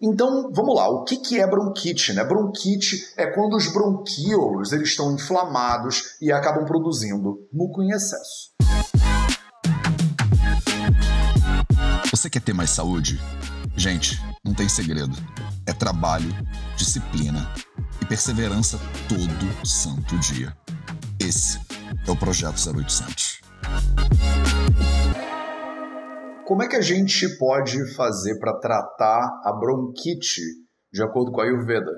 Então, vamos lá, o que, que é bronquite? Né? Bronquite é quando os bronquíolos eles estão inflamados e acabam produzindo muco em excesso. Você quer ter mais saúde? Gente, não tem segredo. É trabalho, disciplina e perseverança todo santo dia. Esse é o Projeto 0800. Como é que a gente pode fazer para tratar a bronquite de acordo com a Ayurveda?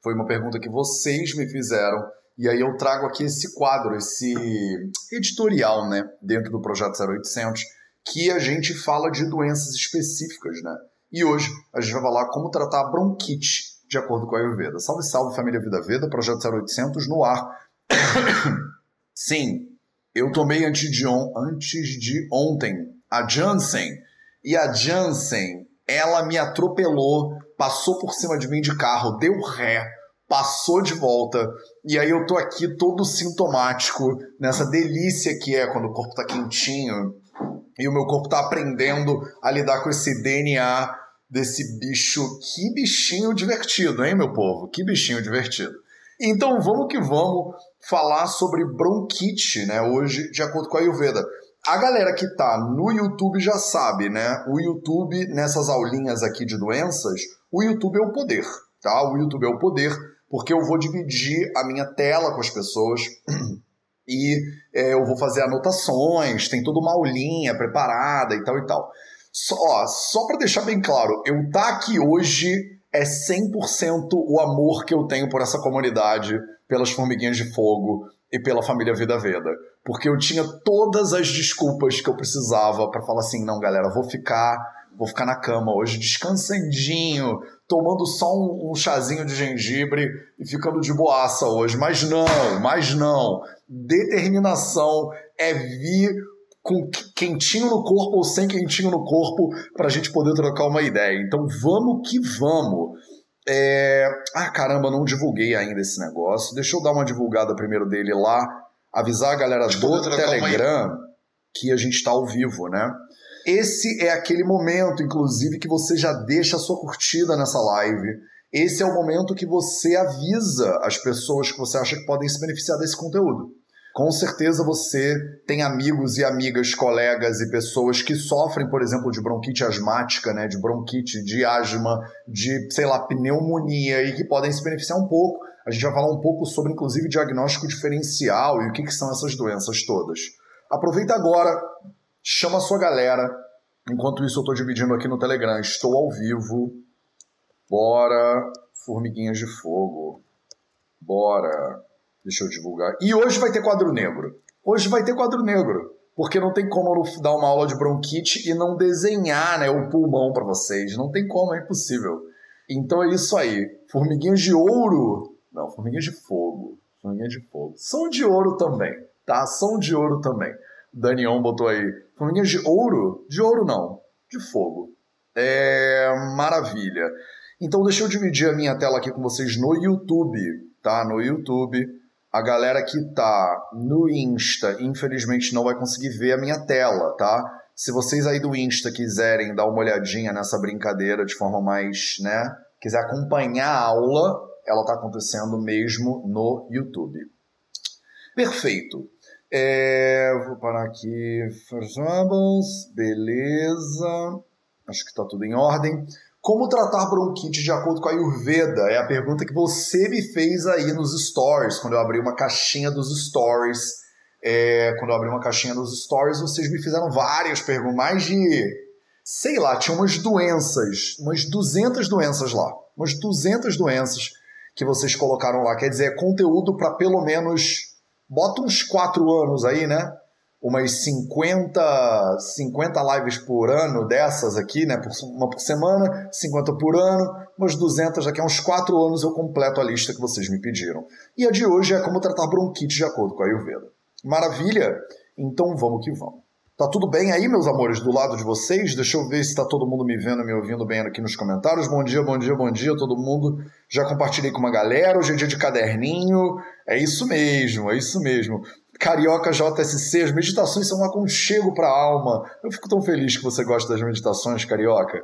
Foi uma pergunta que vocês me fizeram e aí eu trago aqui esse quadro, esse editorial, né, dentro do projeto 0800, que a gente fala de doenças específicas, né? E hoje a gente vai falar como tratar a bronquite de acordo com a Ayurveda. Salve, salve família Vida Veda, projeto 0800 no ar. Sim, eu tomei antes de, on antes de ontem a Janssen. E a Janssen, ela me atropelou, passou por cima de mim de carro, deu ré, passou de volta. E aí eu tô aqui todo sintomático, nessa delícia que é quando o corpo tá quentinho e o meu corpo tá aprendendo a lidar com esse DNA desse bicho. Que bichinho divertido, hein, meu povo? Que bichinho divertido. Então vamos que vamos falar sobre bronquite, né? Hoje, de acordo com a Ayurveda a galera que tá no YouTube já sabe, né? O YouTube, nessas aulinhas aqui de doenças, o YouTube é o poder, tá? O YouTube é o poder, porque eu vou dividir a minha tela com as pessoas e é, eu vou fazer anotações, tem toda uma aulinha preparada e tal e tal. Só, só para deixar bem claro, eu tá aqui hoje é 100% o amor que eu tenho por essa comunidade, pelas formiguinhas de fogo, e pela família Vida Veda. Porque eu tinha todas as desculpas que eu precisava para falar assim: não, galera, vou ficar, vou ficar na cama hoje descansandinho, tomando só um, um chazinho de gengibre e ficando de boaça hoje. Mas não, mas não. Determinação é vir com quentinho no corpo ou sem quentinho no corpo para a gente poder trocar uma ideia. Então vamos que vamos. É... Ah, caramba, não divulguei ainda esse negócio. Deixa eu dar uma divulgada primeiro dele lá, avisar a galera do Telegram que a gente está ao vivo, né? Esse é aquele momento, inclusive, que você já deixa a sua curtida nessa live. Esse é o momento que você avisa as pessoas que você acha que podem se beneficiar desse conteúdo. Com certeza você tem amigos e amigas, colegas e pessoas que sofrem, por exemplo, de bronquite asmática, né, de bronquite, de asma, de, sei lá, pneumonia e que podem se beneficiar um pouco. A gente vai falar um pouco sobre, inclusive, diagnóstico diferencial e o que, que são essas doenças todas. Aproveita agora, chama a sua galera. Enquanto isso, eu estou dividindo aqui no Telegram. Estou ao vivo. Bora, formiguinhas de fogo. Bora. Deixa eu divulgar. E hoje vai ter quadro negro. Hoje vai ter quadro negro. Porque não tem como eu dar uma aula de bronquite e não desenhar né, o pulmão para vocês. Não tem como, é impossível. Então é isso aí. Formiguinhas de ouro. Não, formiguinhas de fogo. Formiguinhas de fogo. São de ouro também, tá? São de ouro também. Daniel botou aí. Formiguinhas de ouro? De ouro não. De fogo. É. Maravilha. Então deixa eu dividir a minha tela aqui com vocês no YouTube, tá? No YouTube. A galera que tá no Insta, infelizmente não vai conseguir ver a minha tela, tá? Se vocês aí do Insta quiserem dar uma olhadinha nessa brincadeira de forma mais, né, quiser acompanhar a aula, ela tá acontecendo mesmo no YouTube. Perfeito. É, vou parar aqui. Beleza. Acho que tá tudo em ordem. Como tratar bronquite de acordo com a Ayurveda? É a pergunta que você me fez aí nos stories, quando eu abri uma caixinha dos stories. É, quando eu abri uma caixinha dos stories, vocês me fizeram várias perguntas, mais de, sei lá, tinha umas doenças, umas 200 doenças lá, umas 200 doenças que vocês colocaram lá. Quer dizer, é conteúdo para pelo menos, bota uns 4 anos aí, né? Umas 50, 50 lives por ano dessas aqui, né? Uma por semana, 50 por ano, umas 200, daqui a uns 4 anos eu completo a lista que vocês me pediram. E a de hoje é como tratar bronquite de acordo com a Ayurveda. Maravilha? Então vamos que vamos. Tá tudo bem aí, meus amores, do lado de vocês? Deixa eu ver se tá todo mundo me vendo, me ouvindo bem aqui nos comentários. Bom dia, bom dia, bom dia, todo mundo. Já compartilhei com uma galera. Hoje é dia de caderninho. É isso mesmo, é isso mesmo. Carioca JSC, as meditações são um aconchego para a alma. Eu fico tão feliz que você gosta das meditações, Carioca.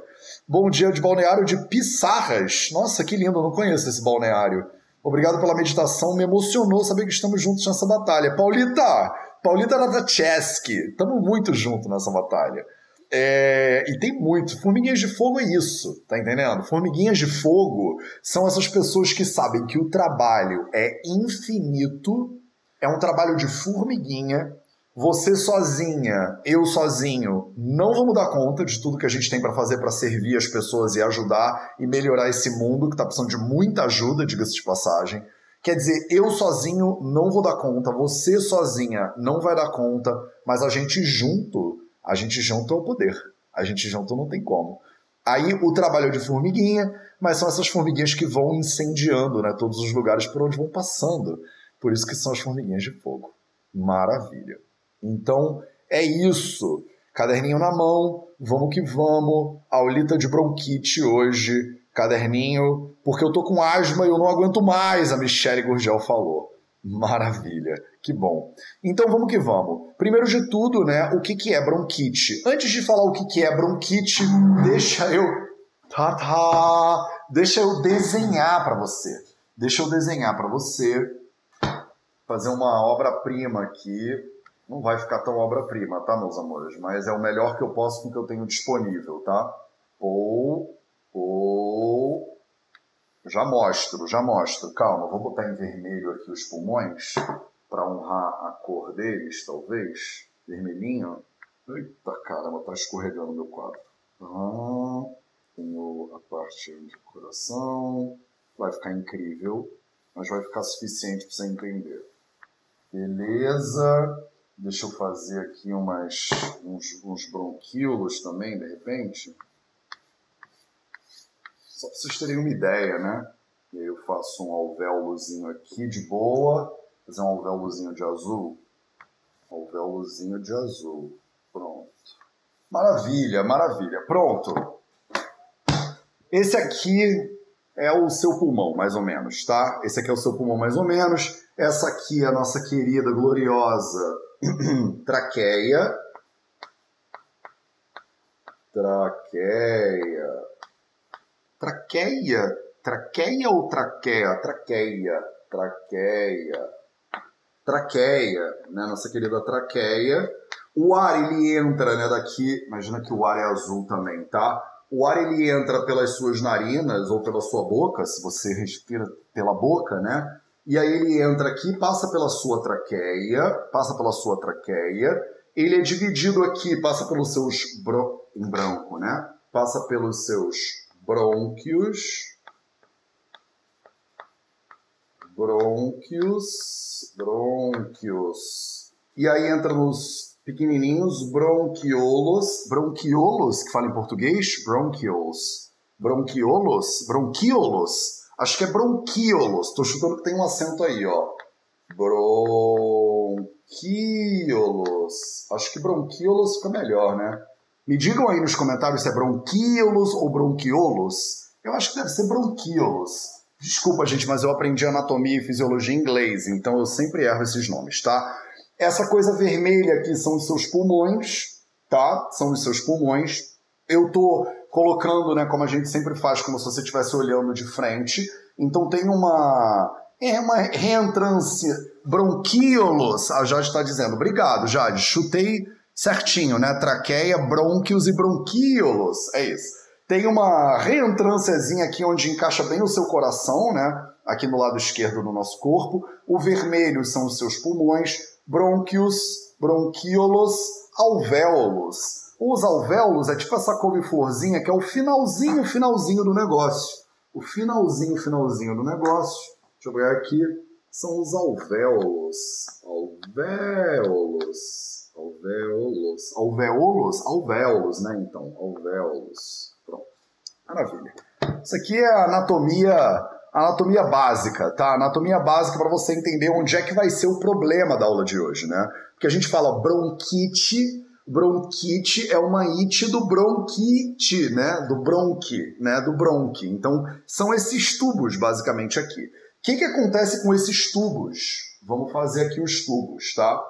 Bom dia de balneário de Pissarras. Nossa, que lindo, eu não conheço esse balneário. Obrigado pela meditação, me emocionou saber que estamos juntos nessa batalha. Paulita, Paulita Radacheski, estamos muito juntos nessa batalha. É, e tem muito. Formiguinhas de fogo é isso, tá entendendo? Formiguinhas de fogo são essas pessoas que sabem que o trabalho é infinito, é um trabalho de formiguinha. Você sozinha, eu sozinho, não vamos dar conta de tudo que a gente tem para fazer para servir as pessoas e ajudar e melhorar esse mundo que está precisando de muita ajuda, diga-se de passagem. Quer dizer, eu sozinho não vou dar conta, você sozinha não vai dar conta, mas a gente junto, a gente junto é o poder. A gente junto não tem como. Aí o trabalho é de formiguinha, mas são essas formiguinhas que vão incendiando né, todos os lugares por onde vão passando. Por isso que são as formiguinhas de fogo. Maravilha. Então é isso. Caderninho na mão, vamos que vamos. Aulita de bronquite hoje caderninho, porque eu tô com asma e eu não aguento mais, a Michelle Gurgel falou. Maravilha, que bom. Então vamos que vamos. Primeiro de tudo, né, o que, que é bronquite? Antes de falar o que, que é bronquite, deixa eu. Tá, tá. Deixa eu desenhar para você. Deixa eu desenhar para você. Fazer uma obra-prima aqui. Não vai ficar tão obra-prima, tá, meus amores? Mas é o melhor que eu posso com o que eu tenho disponível, tá? Ou ou. Já mostro, já mostro. Calma, vou botar em vermelho aqui os pulmões para honrar a cor deles, talvez. Vermelhinho. Eita caramba, tá escorregando meu quadro. Ah, tenho a parte de coração. Vai ficar incrível, mas vai ficar suficiente para você entender. Beleza. Deixa eu fazer aqui umas, uns, uns bronquíolos também, de repente. Só para vocês terem uma ideia, né? E aí eu faço um alvéolozinho aqui de boa, fazer um alvéolozinho de azul. Alvéolozinho de azul. Pronto. Maravilha, maravilha. Pronto. Esse aqui é o seu pulmão, mais ou menos, tá? Esse aqui é o seu pulmão, mais ou menos. Essa aqui é a nossa querida, gloriosa traqueia. Traqueia. Traqueia. Traqueia ou traqueia? Traqueia. Traqueia. Traqueia, né? Nossa querida traqueia. O ar, ele entra, né, daqui... Imagina que o ar é azul também, tá? O ar, ele entra pelas suas narinas ou pela sua boca, se você respira pela boca, né? E aí ele entra aqui, passa pela sua traqueia, passa pela sua traqueia. Ele é dividido aqui, passa pelos seus... Bro... em branco, né? Passa pelos seus brônquios, brônquios, brônquios. E aí entra nos pequenininhos bronquiolos, bronquiolos, que fala em português, bronquiols, bronquiolos, bronquiolos. Acho que é bronquiolos. Estou chutando que tem um acento aí, ó. Bronquiolos. Acho que bronquiolos fica melhor, né? Me digam aí nos comentários se é bronquíolos ou bronquiolos. Eu acho que deve ser bronquíolos. Desculpa, gente, mas eu aprendi anatomia e fisiologia em inglês, então eu sempre erro esses nomes, tá? Essa coisa vermelha aqui são os seus pulmões, tá? São os seus pulmões. Eu tô colocando, né, como a gente sempre faz, como se você estivesse olhando de frente. Então tem uma é uma reentrância bronquíolos. A Jade está dizendo, obrigado, Jade. Chutei certinho, né? Traqueia, brônquios e bronquíolos. É isso. Tem uma reentrânciazinha aqui onde encaixa bem o seu coração, né? Aqui no lado esquerdo do nosso corpo. O vermelho são os seus pulmões, brônquios, bronquíolos, alvéolos. Os alvéolos é tipo essa couve-florzinha que é o finalzinho, finalzinho do negócio. O finalzinho, finalzinho do negócio. Deixa eu ver aqui. São os alvéolos. Alvéolos. Alvéolos. Alvéolos? Alvéolos, né? Então, alvéolos. Pronto. Maravilha. Isso aqui é a anatomia, anatomia básica, tá? Anatomia básica para você entender onde é que vai ser o problema da aula de hoje, né? Porque a gente fala bronquite, Bronquite é uma ite do bronquite, né? Do bronque, né? Do bronque. Então, são esses tubos, basicamente, aqui. O que, que acontece com esses tubos? Vamos fazer aqui os tubos, tá?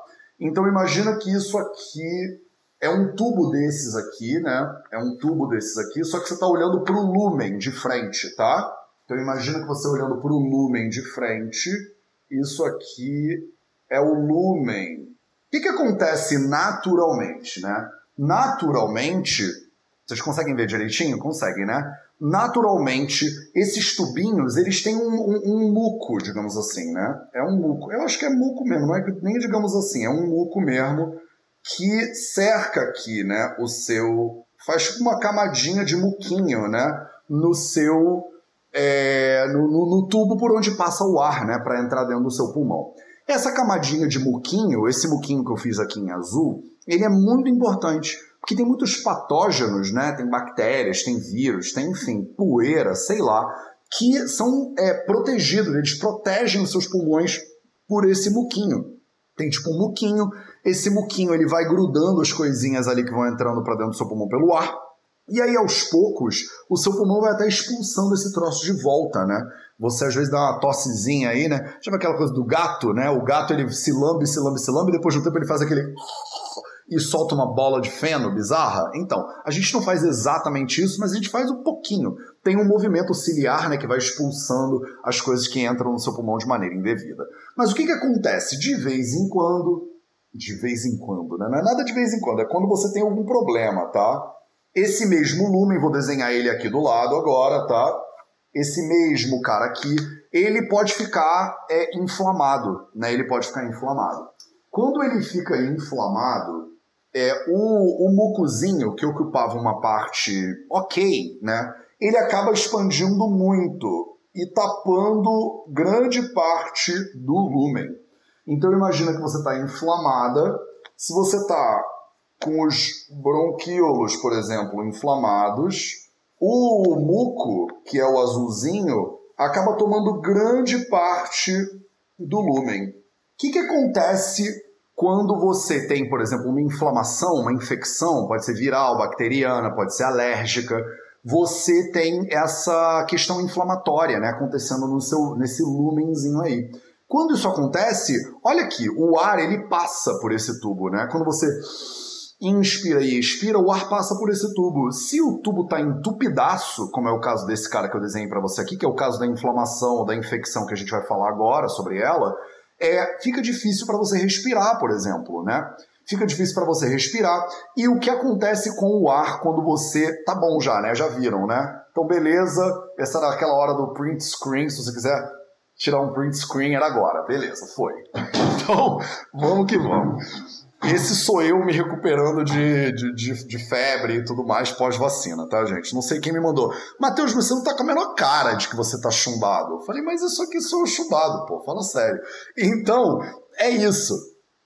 Então, imagina que isso aqui é um tubo desses aqui, né? É um tubo desses aqui, só que você está olhando para o lumen de frente, tá? Então, imagina que você olhando para o lumen de frente, isso aqui é o lumen que, que acontece naturalmente, né? Naturalmente, vocês conseguem ver direitinho? Conseguem, né? Naturalmente, esses tubinhos, eles têm um, um, um, muco, digamos assim, né? É um muco. Eu acho que é muco mesmo, não é nem digamos assim, é um muco mesmo que cerca aqui, né? O seu... Faz tipo uma camadinha de muquinho, né? No seu... É, no, no, no tubo por onde passa o ar, né? Para entrar dentro do seu pulmão. Essa camadinha de muquinho, esse muquinho que eu fiz aqui em azul, ele é muito importante, porque tem muitos patógenos, né? Tem bactérias, tem vírus, tem, enfim, poeira, sei lá, que são é, protegidos, eles protegem os seus pulmões por esse muquinho. Tem tipo um muquinho, esse muquinho ele vai grudando as coisinhas ali que vão entrando para dentro do seu pulmão pelo ar, e aí, aos poucos, o seu pulmão vai até expulsando esse troço de volta, né? Você às vezes dá uma tossezinha aí, né? Chama aquela coisa do gato, né? O gato ele se lambe, se lambe, se lambe, e depois de um tempo ele faz aquele. E solta uma bola de feno bizarra. Então, a gente não faz exatamente isso, mas a gente faz um pouquinho. Tem um movimento ciliar, né? Que vai expulsando as coisas que entram no seu pulmão de maneira indevida. Mas o que, que acontece? De vez em quando. De vez em quando, né? Não é nada de vez em quando, é quando você tem algum problema, tá? Esse mesmo lumen, vou desenhar ele aqui do lado agora, tá? Esse mesmo cara aqui, ele pode ficar é, inflamado, né? Ele pode ficar inflamado. Quando ele fica inflamado, é, o, o mucozinho, que ocupava uma parte ok, né? Ele acaba expandindo muito e tapando grande parte do lumen. Então imagina que você está inflamada. Se você está com os bronquíolos, por exemplo, inflamados, o muco, que é o azulzinho, acaba tomando grande parte do lumen. O que, que acontece quando você tem, por exemplo, uma inflamação, uma infecção, pode ser viral, bacteriana, pode ser alérgica, você tem essa questão inflamatória né, acontecendo no seu, nesse lumenzinho aí. Quando isso acontece, olha aqui, o ar ele passa por esse tubo, né? Quando você inspira e expira, o ar passa por esse tubo. Se o tubo está entupidaço, como é o caso desse cara que eu desenhei para você aqui, que é o caso da inflamação, da infecção que a gente vai falar agora sobre ela, é, fica difícil para você respirar, por exemplo, né? Fica difícil para você respirar. E o que acontece com o ar quando você. Tá bom já, né? Já viram, né? Então, beleza. Essa era aquela hora do print screen. Se você quiser tirar um print screen, era agora. Beleza, foi. Então, vamos que vamos. Esse sou eu me recuperando de, de, de, de febre e tudo mais pós-vacina, tá, gente? Não sei quem me mandou. Matheus, você não tá com a menor cara de que você tá chumbado. Eu falei, mas isso aqui sou chumbado, pô, fala sério. Então, é isso.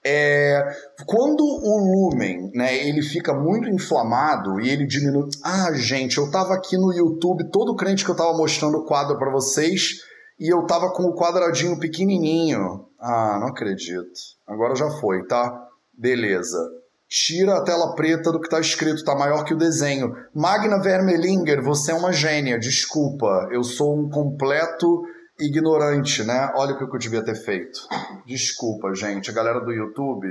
É, quando o lumen, né, ele fica muito inflamado e ele diminui. Ah, gente, eu tava aqui no YouTube, todo crente que eu tava mostrando o quadro para vocês, e eu tava com o quadradinho pequenininho. Ah, não acredito. Agora já foi, tá? Beleza. Tira a tela preta do que está escrito, está maior que o desenho. Magna Vermelinger, você é uma gênia, desculpa. Eu sou um completo ignorante, né? Olha o que eu devia ter feito. Desculpa, gente. A galera do YouTube,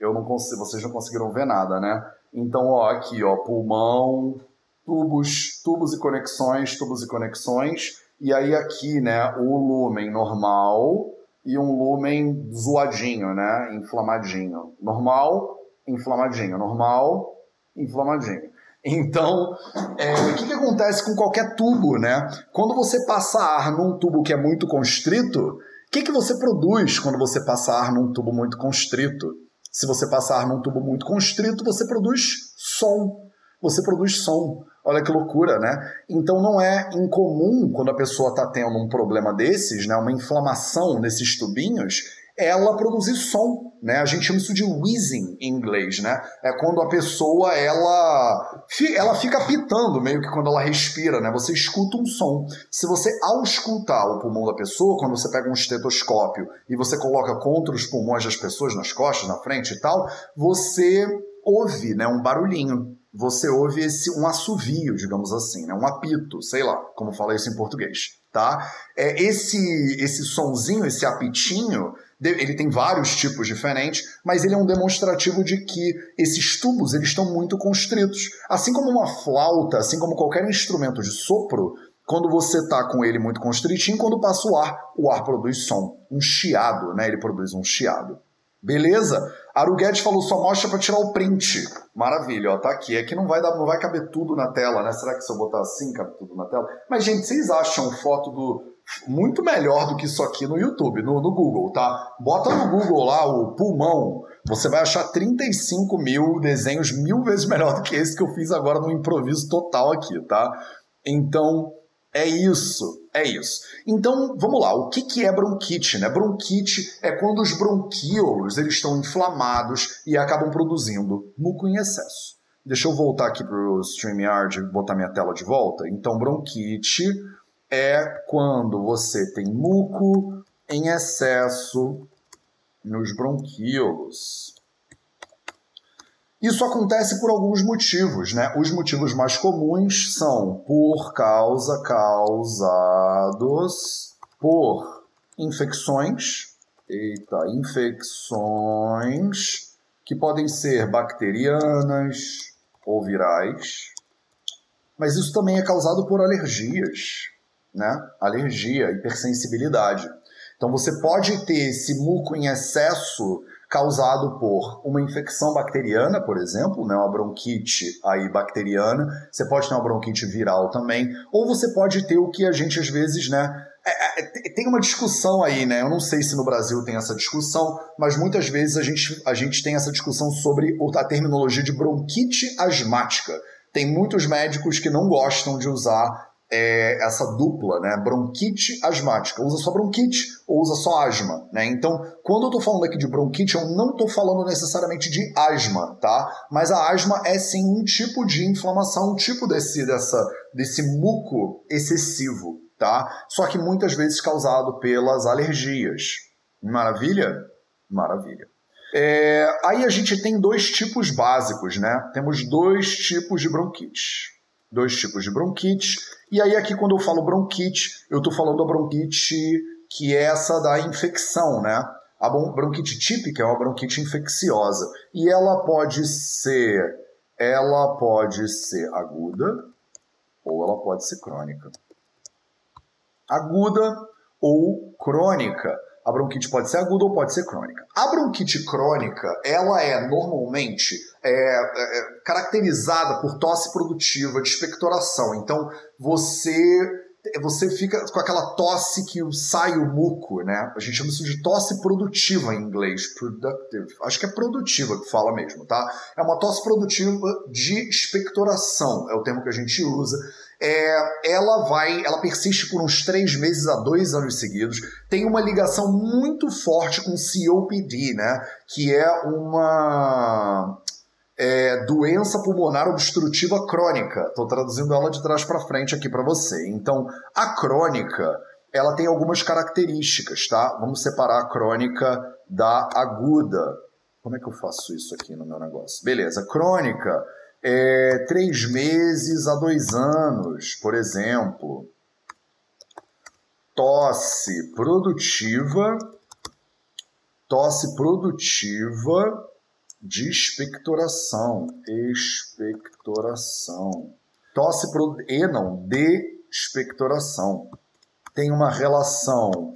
eu não consigo, vocês não conseguiram ver nada, né? Então, ó, aqui, ó, pulmão, tubos, tubos e conexões, tubos e conexões. E aí aqui, né, o lumen normal, e um lumen zoadinho, né? Inflamadinho. Normal, inflamadinho. Normal, inflamadinho. Então, é, o que, que acontece com qualquer tubo, né? Quando você passa ar num tubo que é muito constrito, o que, que você produz quando você passa ar num tubo muito constrito? Se você passar ar num tubo muito constrito, você produz som. Você produz som. Olha que loucura, né? Então não é incomum quando a pessoa está tendo um problema desses, né, uma inflamação nesses tubinhos, ela produzir som, né? A gente chama isso de wheezing em inglês, né? É quando a pessoa ela ela fica pitando meio que quando ela respira, né? Você escuta um som. Se você ao escutar o pulmão da pessoa, quando você pega um estetoscópio e você coloca contra os pulmões das pessoas nas costas, na frente e tal, você ouve né, um barulhinho. Você ouve esse um assovio, digamos assim, né, um apito, sei lá, como fala isso em português, tá? É esse esse sonzinho, esse apitinho, ele tem vários tipos diferentes, mas ele é um demonstrativo de que esses tubos eles estão muito constritos. Assim como uma flauta, assim como qualquer instrumento de sopro, quando você está com ele muito constritinho, quando passa o ar, o ar produz som, um chiado, né? Ele produz um chiado. Beleza? Aru falou só mostra para tirar o print. Maravilha, ó, tá aqui. É que não vai dar, não vai caber tudo na tela, né? Será que se eu botar assim cabe tudo na tela? Mas gente, vocês acham foto do muito melhor do que isso aqui no YouTube, no, no Google, tá? Bota no Google lá o pulmão, você vai achar 35 mil desenhos mil vezes melhor do que esse que eu fiz agora no improviso total aqui, tá? Então, é isso, é isso. Então, vamos lá, o que, que é bronquite? Né? Bronquite é quando os bronquíolos eles estão inflamados e acabam produzindo muco em excesso. Deixa eu voltar aqui para o StreamYard e botar minha tela de volta. Então, bronquite é quando você tem muco em excesso nos bronquíolos. Isso acontece por alguns motivos, né? Os motivos mais comuns são por causa causados por infecções, eita, infecções que podem ser bacterianas ou virais, mas isso também é causado por alergias, né? Alergia, hipersensibilidade. Então você pode ter esse muco em excesso causado por uma infecção bacteriana, por exemplo, né, uma bronquite aí bacteriana, você pode ter uma bronquite viral também, ou você pode ter o que a gente às vezes, né, é, é, tem uma discussão aí, né? Eu não sei se no Brasil tem essa discussão, mas muitas vezes a gente, a gente tem essa discussão sobre a terminologia de bronquite asmática. Tem muitos médicos que não gostam de usar é, essa dupla, né? Bronquite asmática. Usa só bronquite ou usa só asma, né? Então, quando eu tô falando aqui de bronquite, eu não tô falando necessariamente de asma, tá? Mas a asma é sim um tipo de inflamação, um tipo desse, dessa, desse muco excessivo, tá? Só que muitas vezes causado pelas alergias. Maravilha? Maravilha. É, aí a gente tem dois tipos básicos, né? Temos dois tipos de bronquite dois tipos de bronquite. E aí, aqui, quando eu falo bronquite, eu estou falando da bronquite que é essa da infecção, né? A bronquite típica é uma bronquite infecciosa. E ela pode ser. Ela pode ser aguda ou ela pode ser crônica. Aguda ou crônica. A bronquite pode ser aguda ou pode ser crônica. A bronquite crônica, ela é normalmente é, é, é, caracterizada por tosse produtiva de expectoração. Então, você você fica com aquela tosse que sai o muco, né? A gente chama isso de tosse produtiva em inglês, productive. Acho que é produtiva que fala mesmo, tá? É uma tosse produtiva de expectoração, é o termo que a gente usa é, ela vai, ela persiste por uns três meses a dois anos seguidos, tem uma ligação muito forte com COPD, né? Que é uma é, doença pulmonar obstrutiva crônica. Estou traduzindo ela de trás para frente aqui para você. Então, a crônica, ela tem algumas características, tá? Vamos separar a crônica da aguda. Como é que eu faço isso aqui no meu negócio? Beleza, crônica é, três meses a dois anos, por exemplo. Tosse produtiva, tosse produtiva de expectoração, expectoração. Tosse pro, e não, de expectoração. Tem uma relação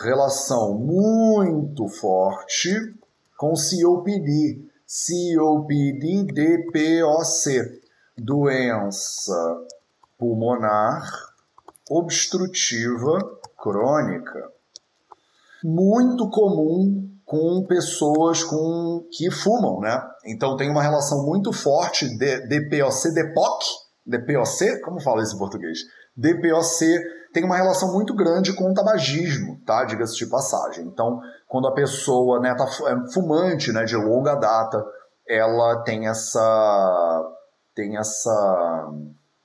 relação muito forte com COPD, COPD-DPOC, doença pulmonar obstrutiva crônica, muito comum com pessoas com que fumam, né? Então tem uma relação muito forte de DPOC, DPOC, DPOC, como fala isso em português? DPOC tem uma relação muito grande com o tabagismo, tá? Diga-se de passagem. Então, quando a pessoa né, tá é fumante né, de longa data, ela tem essa. tem essa.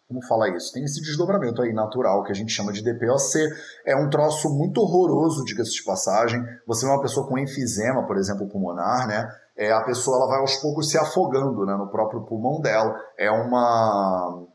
Como fala isso? Tem esse desdobramento aí natural que a gente chama de DPOC. É um troço muito horroroso, diga-se de passagem. Você é uma pessoa com enfisema, por exemplo, pulmonar, né? é, a pessoa ela vai aos poucos se afogando né, no próprio pulmão dela. É uma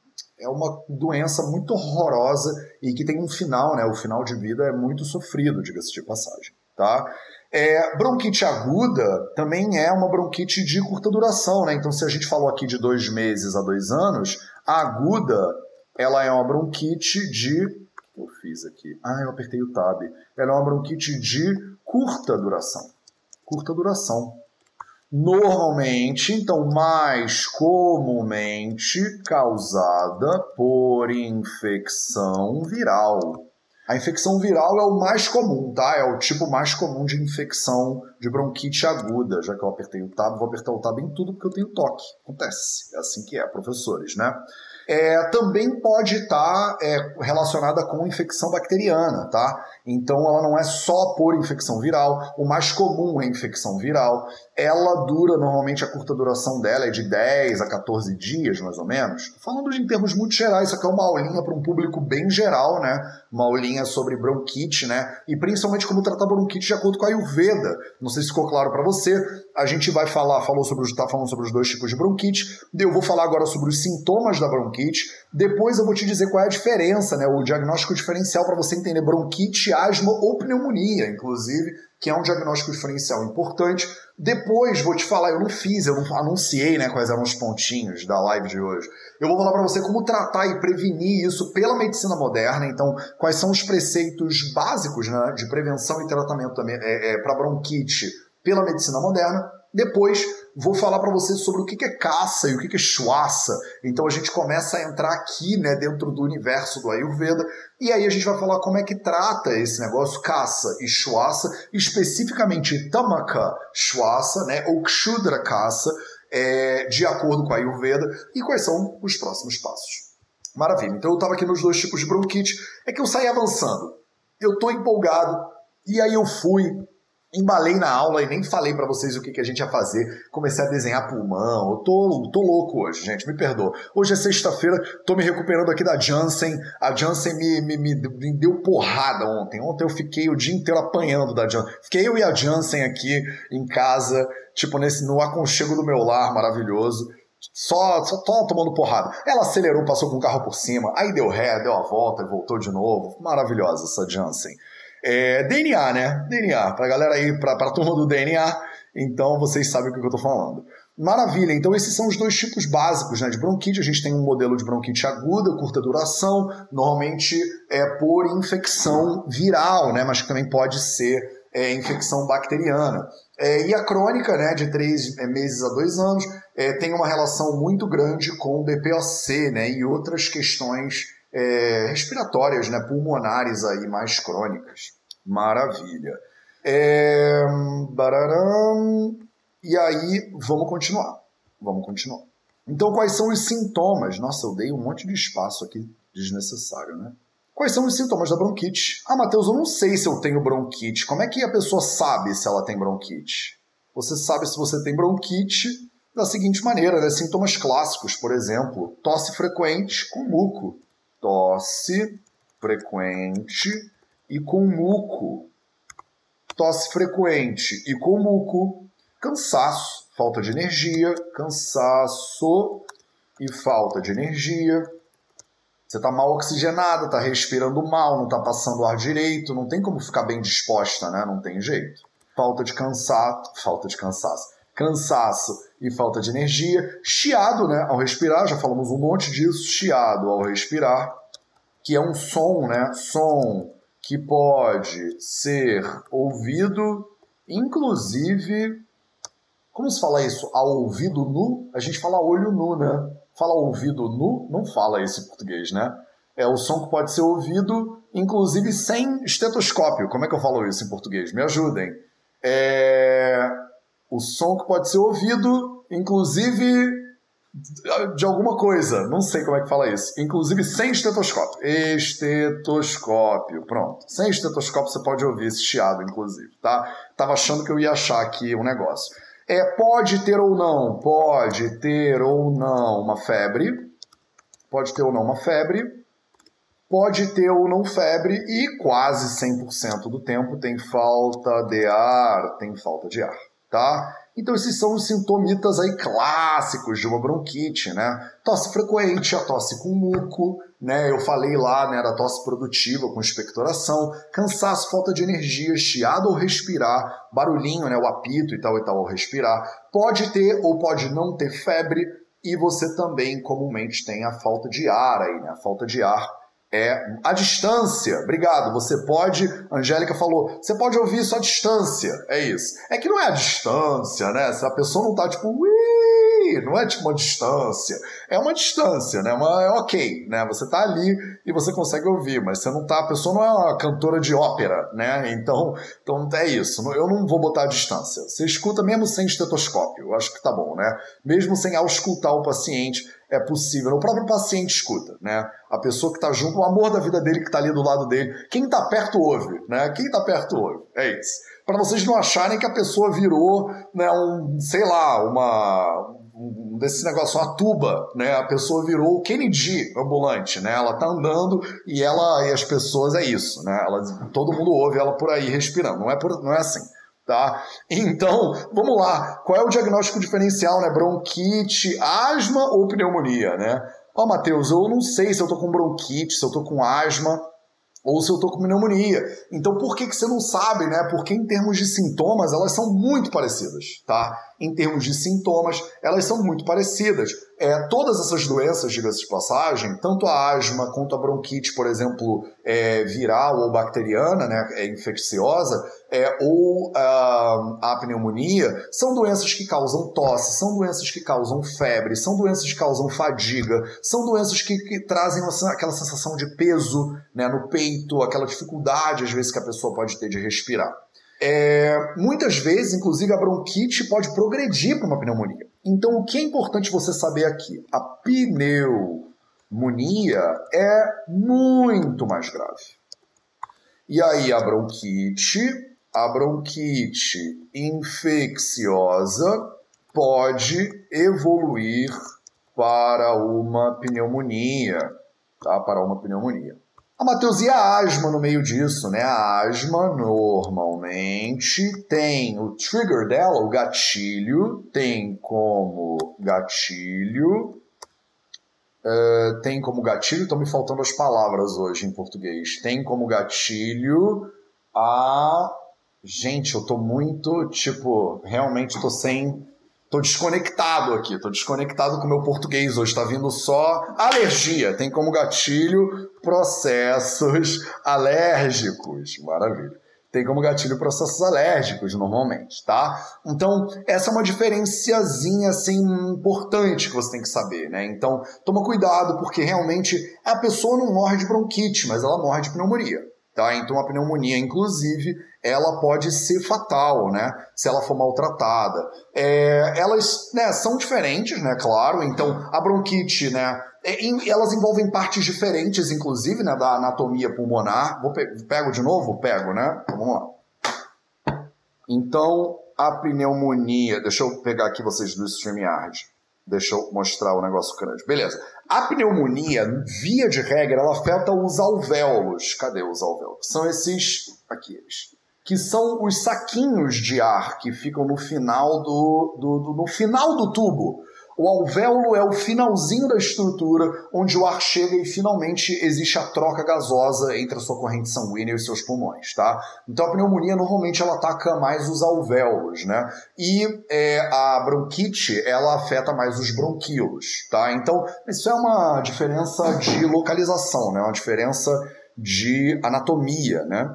é uma doença muito horrorosa e que tem um final, né? O final de vida é muito sofrido, diga-se de passagem, tá? É, bronquite aguda também é uma bronquite de curta duração, né? Então, se a gente falou aqui de dois meses a dois anos, a aguda ela é uma bronquite de. Eu fiz aqui? Ah, eu apertei o tab. Ela é uma bronquite de curta duração. Curta duração. Normalmente, então, mais comumente causada por infecção viral. A infecção viral é o mais comum, tá? É o tipo mais comum de infecção de bronquite aguda. Já que eu apertei o tab, vou apertar o tab em tudo porque eu tenho toque. Acontece. É assim que é, professores, né? é, também pode estar tá, é, relacionada com infecção bacteriana, tá? Então ela não é só por infecção viral, o mais comum é infecção viral. Ela dura, normalmente a curta duração dela é de 10 a 14 dias, mais ou menos. Falando em termos muito gerais, isso aqui é uma aulinha para um público bem geral, né? Uma aulinha sobre bronquite, né? E principalmente como tratar bronquite de acordo com a Ayurveda. Não sei se ficou claro para você. A gente vai falar, falou sobre, tá falando sobre os dois tipos de bronquite. Eu vou falar agora sobre os sintomas da bronquite bronquite. Depois eu vou te dizer qual é a diferença, né, o diagnóstico diferencial para você entender bronquite, asma ou pneumonia, inclusive, que é um diagnóstico diferencial importante. Depois vou te falar, eu não fiz, eu não anunciei né, quais eram os pontinhos da live de hoje. Eu vou falar para você como tratar e prevenir isso pela medicina moderna. Então, quais são os preceitos básicos né, de prevenção e tratamento também é, é, para bronquite pela medicina moderna. Depois vou falar para você sobre o que é caça e o que é chuaça. Então a gente começa a entrar aqui, né, dentro do universo do Ayurveda, e aí a gente vai falar como é que trata esse negócio caça e chuaça, especificamente tamaka chuaça, né, ou kshudra caça, é, de acordo com a Ayurveda, e quais são os próximos passos. Maravilha. Então eu estava aqui nos dois tipos de bronquite, é que eu saí avançando. Eu estou empolgado, e aí eu fui embalei na aula e nem falei para vocês o que, que a gente ia fazer. Comecei a desenhar pulmão. Eu tô, tô louco hoje, gente, me perdoa. Hoje é sexta-feira, tô me recuperando aqui da Janssen. A Janssen me, me, me, me, deu porrada ontem. Ontem eu fiquei o dia inteiro apanhando da Janssen. Fiquei eu e a Janssen aqui em casa, tipo nesse no aconchego do meu lar maravilhoso. Só, só tomando porrada. Ela acelerou, passou com o carro por cima, aí deu ré, deu a volta e voltou de novo. Maravilhosa essa Janssen. É, DNA, né? DNA, pra galera aí, pra, pra turma do DNA, então vocês sabem o que eu tô falando. Maravilha, então esses são os dois tipos básicos né, de bronquite. A gente tem um modelo de bronquite aguda, curta duração, normalmente é por infecção viral, né, mas que também pode ser é, infecção bacteriana. É, e a crônica, né, de três é, meses a dois anos, é, tem uma relação muito grande com o DPOC né, e outras questões é, respiratórias, né, pulmonares aí mais crônicas. Maravilha. É, bararam, e aí, vamos continuar. Vamos continuar. Então, quais são os sintomas? Nossa, eu dei um monte de espaço aqui desnecessário, né? Quais são os sintomas da bronquite? Ah, Matheus, eu não sei se eu tenho bronquite. Como é que a pessoa sabe se ela tem bronquite? Você sabe se você tem bronquite da seguinte maneira, né? Sintomas clássicos, por exemplo, tosse frequente com muco tosse frequente e com muco. Tosse frequente e com muco, cansaço, falta de energia, cansaço e falta de energia. Você está mal oxigenada, está respirando mal, não está passando ar direito, não tem como ficar bem disposta, né? Não tem jeito. Falta de cansaço, falta de cansaço cansaço e falta de energia, chiado, né, ao respirar, já falamos um monte disso, chiado ao respirar, que é um som, né, som que pode ser ouvido, inclusive, como se fala isso? Ao ouvido nu? A gente fala olho nu, né? Fala ouvido nu? Não fala isso em português, né? É o som que pode ser ouvido, inclusive sem estetoscópio. Como é que eu falo isso em português? Me ajudem. É o som que pode ser ouvido, inclusive de alguma coisa, não sei como é que fala isso, inclusive sem estetoscópio. Estetoscópio, pronto. Sem estetoscópio você pode ouvir esse chiado, inclusive, tá? Tava achando que eu ia achar aqui um negócio. É, pode ter ou não, pode ter ou não uma febre, pode ter ou não uma febre, pode ter ou não febre e quase 100% do tempo tem falta de ar, tem falta de ar. Tá? Então esses são os sintomitas aí clássicos de uma bronquite, né? Tosse frequente, a tosse com muco, né? Eu falei lá, né, da tosse produtiva com expectoração, cansaço, falta de energia, chiado ao respirar, barulhinho, né, o apito e tal e tal ao respirar. Pode ter ou pode não ter febre e você também comumente tem a falta de ar aí, né? A falta de ar é a distância. Obrigado. Você pode, Angélica falou, você pode ouvir isso à distância. É isso. É que não é a distância, né? Se a pessoa não tá tipo, Ui! não é tipo uma distância. É uma distância, né? Uma, é ok, né? Você tá ali e você consegue ouvir, mas você não tá, a pessoa não é uma cantora de ópera, né? Então, então é isso. Eu não vou botar a distância. Você escuta mesmo sem estetoscópio. Eu acho que tá bom, né? Mesmo sem auscultar o paciente é possível. O próprio paciente escuta, né? A pessoa que está junto, o amor da vida dele que está ali do lado dele. Quem está perto ouve, né? Quem está perto ouve. É isso. Para vocês não acharem que a pessoa virou, né, um, sei lá, uma um desse negócio, uma tuba, né? A pessoa virou o Kennedy ambulante, né? Ela tá andando e ela e as pessoas é isso, né? Ela, todo mundo ouve ela por aí respirando. Não é por, não é assim. Tá? Então, vamos lá. Qual é o diagnóstico diferencial, né? Bronquite, asma ou pneumonia, né? Ó, Matheus, eu não sei se eu tô com bronquite, se eu tô com asma ou se eu tô com pneumonia. Então, por que, que você não sabe, né? Porque em termos de sintomas, elas são muito parecidas, tá? Em termos de sintomas, elas são muito parecidas. É, todas essas doenças, diga-se de passagem, tanto a asma quanto a bronquite, por exemplo, é, viral ou bacteriana, né, é infecciosa, é, ou a, a pneumonia, são doenças que causam tosse, são doenças que causam febre, são doenças que causam fadiga, são doenças que, que trazem uma, aquela sensação de peso né, no peito, aquela dificuldade, às vezes, que a pessoa pode ter de respirar. É, muitas vezes, inclusive, a bronquite pode progredir para uma pneumonia. Então, o que é importante você saber aqui? A pneumonia é muito mais grave. E aí, a bronquite, a bronquite infecciosa pode evoluir para uma pneumonia, tá? Para uma pneumonia. A Matheus, e a asma no meio disso, né? A asma normalmente tem o trigger dela, o gatilho, tem como gatilho. Uh, tem como gatilho, estão me faltando as palavras hoje em português. Tem como gatilho a. Gente, eu tô muito, tipo, realmente tô sem Tô desconectado aqui, tô desconectado com o meu português hoje. Tá vindo só alergia. Tem como gatilho processos alérgicos. Maravilha. Tem como gatilho processos alérgicos normalmente, tá? Então, essa é uma diferenciazinha assim importante que você tem que saber, né? Então, toma cuidado porque realmente a pessoa não morre de bronquite, mas ela morre de pneumonia. Tá? Então a pneumonia, inclusive, ela pode ser fatal, né? Se ela for maltratada. É, elas né, são diferentes, né? Claro. Então a bronquite, né? É, elas envolvem partes diferentes, inclusive, né? Da anatomia pulmonar. Vou pe pego de novo, pego, né? Então, vamos lá. Então a pneumonia, deixa eu pegar aqui vocês do StreamYard. Deixa eu mostrar o negócio grande. Beleza. A pneumonia, via de regra, ela afeta os alvéolos. Cadê os alvéolos? São esses aqui, eles. Que são os saquinhos de ar que ficam no final do, do, do no final do tubo. O alvéolo é o finalzinho da estrutura onde o ar chega e finalmente existe a troca gasosa entre a sua corrente sanguínea e os seus pulmões, tá? Então a pneumonia normalmente ela ataca mais os alvéolos, né? E é, a bronquite ela afeta mais os bronquíolos, tá? Então isso é uma diferença de localização, né? Uma diferença de anatomia, né?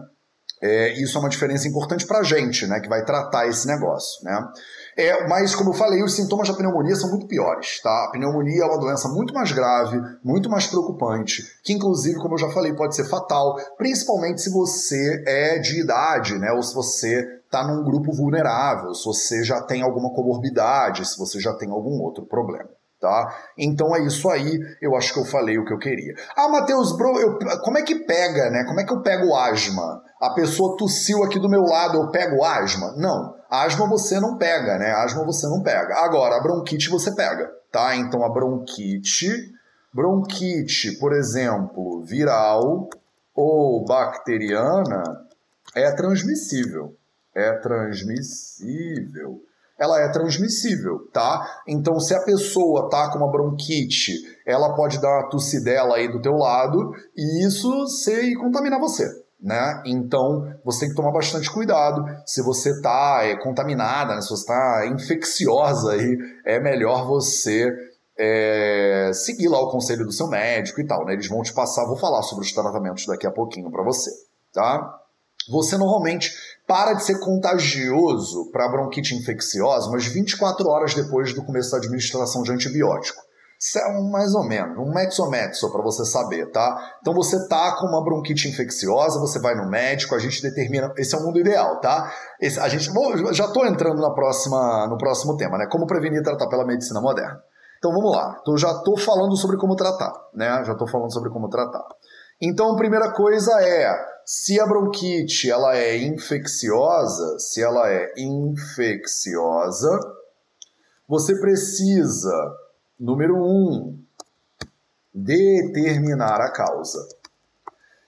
É, isso é uma diferença importante para a gente, né? Que vai tratar esse negócio, né? É, mas, como eu falei, os sintomas da pneumonia são muito piores, tá? A pneumonia é uma doença muito mais grave, muito mais preocupante, que inclusive, como eu já falei, pode ser fatal, principalmente se você é de idade, né? Ou se você está num grupo vulnerável, se você já tem alguma comorbidade, se você já tem algum outro problema. Tá? Então é isso aí, eu acho que eu falei o que eu queria. Ah, Matheus, bro, eu, como é que pega, né? Como é que eu pego asma? A pessoa tossiu aqui do meu lado, eu pego asma? Não. Asma você não pega, né? Asma você não pega. Agora, a bronquite você pega, tá? Então a bronquite, bronquite, por exemplo, viral ou bacteriana, é transmissível, É transmissível. Ela é transmissível, tá? Então, se a pessoa tá com uma bronquite, ela pode dar uma tossidela aí do teu lado e isso se contaminar você, né? Então, você tem que tomar bastante cuidado. Se você tá é, contaminada, né? se você tá infecciosa aí, é melhor você é, seguir lá o conselho do seu médico e tal, né? Eles vão te passar, vou falar sobre os tratamentos daqui a pouquinho para você, tá? Você normalmente para de ser contagioso para bronquite infecciosa umas 24 horas depois do começo da administração de antibiótico. Isso é um mais ou menos, um mezzo-mezzo para você saber, tá? Então você tá com uma bronquite infecciosa, você vai no médico, a gente determina, esse é o mundo ideal, tá? Esse, a gente, bom, já tô entrando na próxima, no próximo tema, né? Como prevenir e tratar pela medicina moderna. Então vamos lá. Então já estou falando sobre como tratar, né? Já estou falando sobre como tratar. Então a primeira coisa é se a bronquite ela é infecciosa, se ela é infecciosa, você precisa, número um, determinar a causa.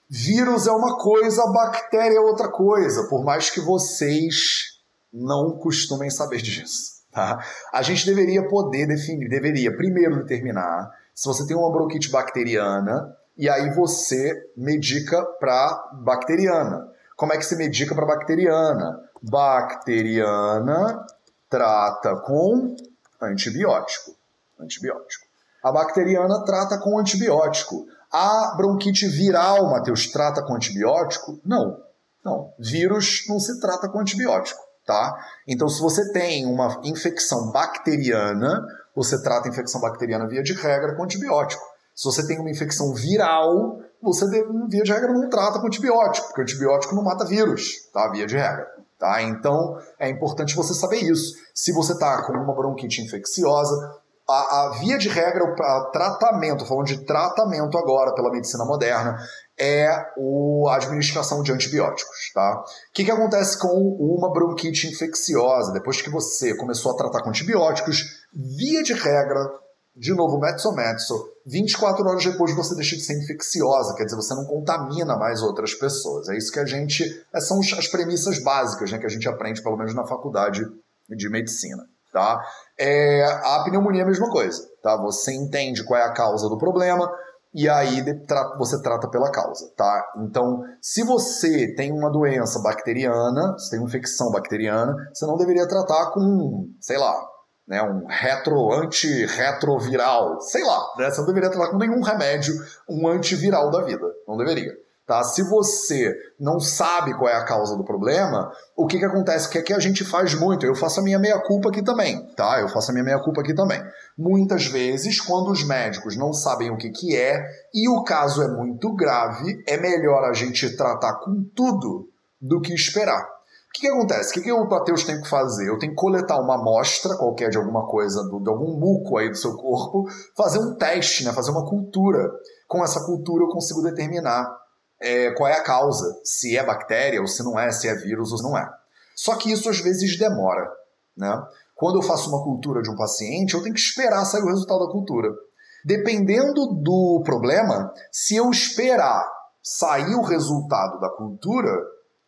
Vírus é uma coisa, bactéria é outra coisa, por mais que vocês não costumem saber disso. Tá? A gente deveria poder definir, deveria primeiro determinar se você tem uma bronquite bacteriana e aí você medica para bacteriana. Como é que se medica para bacteriana? Bacteriana trata com antibiótico. Antibiótico. A bacteriana trata com antibiótico. A bronquite viral, Matheus, trata com antibiótico? Não. Não. Vírus não se trata com antibiótico tá? Então, se você tem uma infecção bacteriana, você trata a infecção bacteriana via de regra com antibiótico. Se você tem uma infecção viral, você via de regra não trata com antibiótico, porque o antibiótico não mata vírus, tá? Via de regra. Tá? Então é importante você saber isso. Se você está com uma bronquite infecciosa, a, a, via de regra, o tratamento, falando de tratamento agora pela medicina moderna, é a administração de antibióticos, tá? O que, que acontece com uma bronquite infecciosa? Depois que você começou a tratar com antibióticos, via de regra, de novo, metso-metso, 24 horas depois você deixa de ser infecciosa, quer dizer, você não contamina mais outras pessoas. É isso que a gente. São as premissas básicas né, que a gente aprende, pelo menos na faculdade de medicina. Tá? É, a pneumonia é a mesma coisa. Tá? Você entende qual é a causa do problema, e aí você trata pela causa, tá? Então, se você tem uma doença bacteriana, você tem uma infecção bacteriana, você não deveria tratar com, sei lá, né, um retro, antirretroviral, sei lá, né? Você não deveria tratar com nenhum remédio, um antiviral da vida, não deveria. Tá? Se você não sabe qual é a causa do problema, o que, que acontece? Que é que a gente faz muito. Eu faço a minha meia-culpa aqui também, tá? Eu faço a minha meia-culpa aqui também. Muitas vezes, quando os médicos não sabem o que, que é e o caso é muito grave, é melhor a gente tratar com tudo do que esperar. O que, que acontece? O que, que o Mateus tem que fazer? Eu tenho que coletar uma amostra qualquer de alguma coisa, de algum muco aí do seu corpo, fazer um teste, né? fazer uma cultura. Com essa cultura eu consigo determinar é, qual é a causa, se é bactéria ou se não é, se é vírus ou se não é. Só que isso às vezes demora. Né? Quando eu faço uma cultura de um paciente, eu tenho que esperar sair o resultado da cultura. Dependendo do problema, se eu esperar sair o resultado da cultura,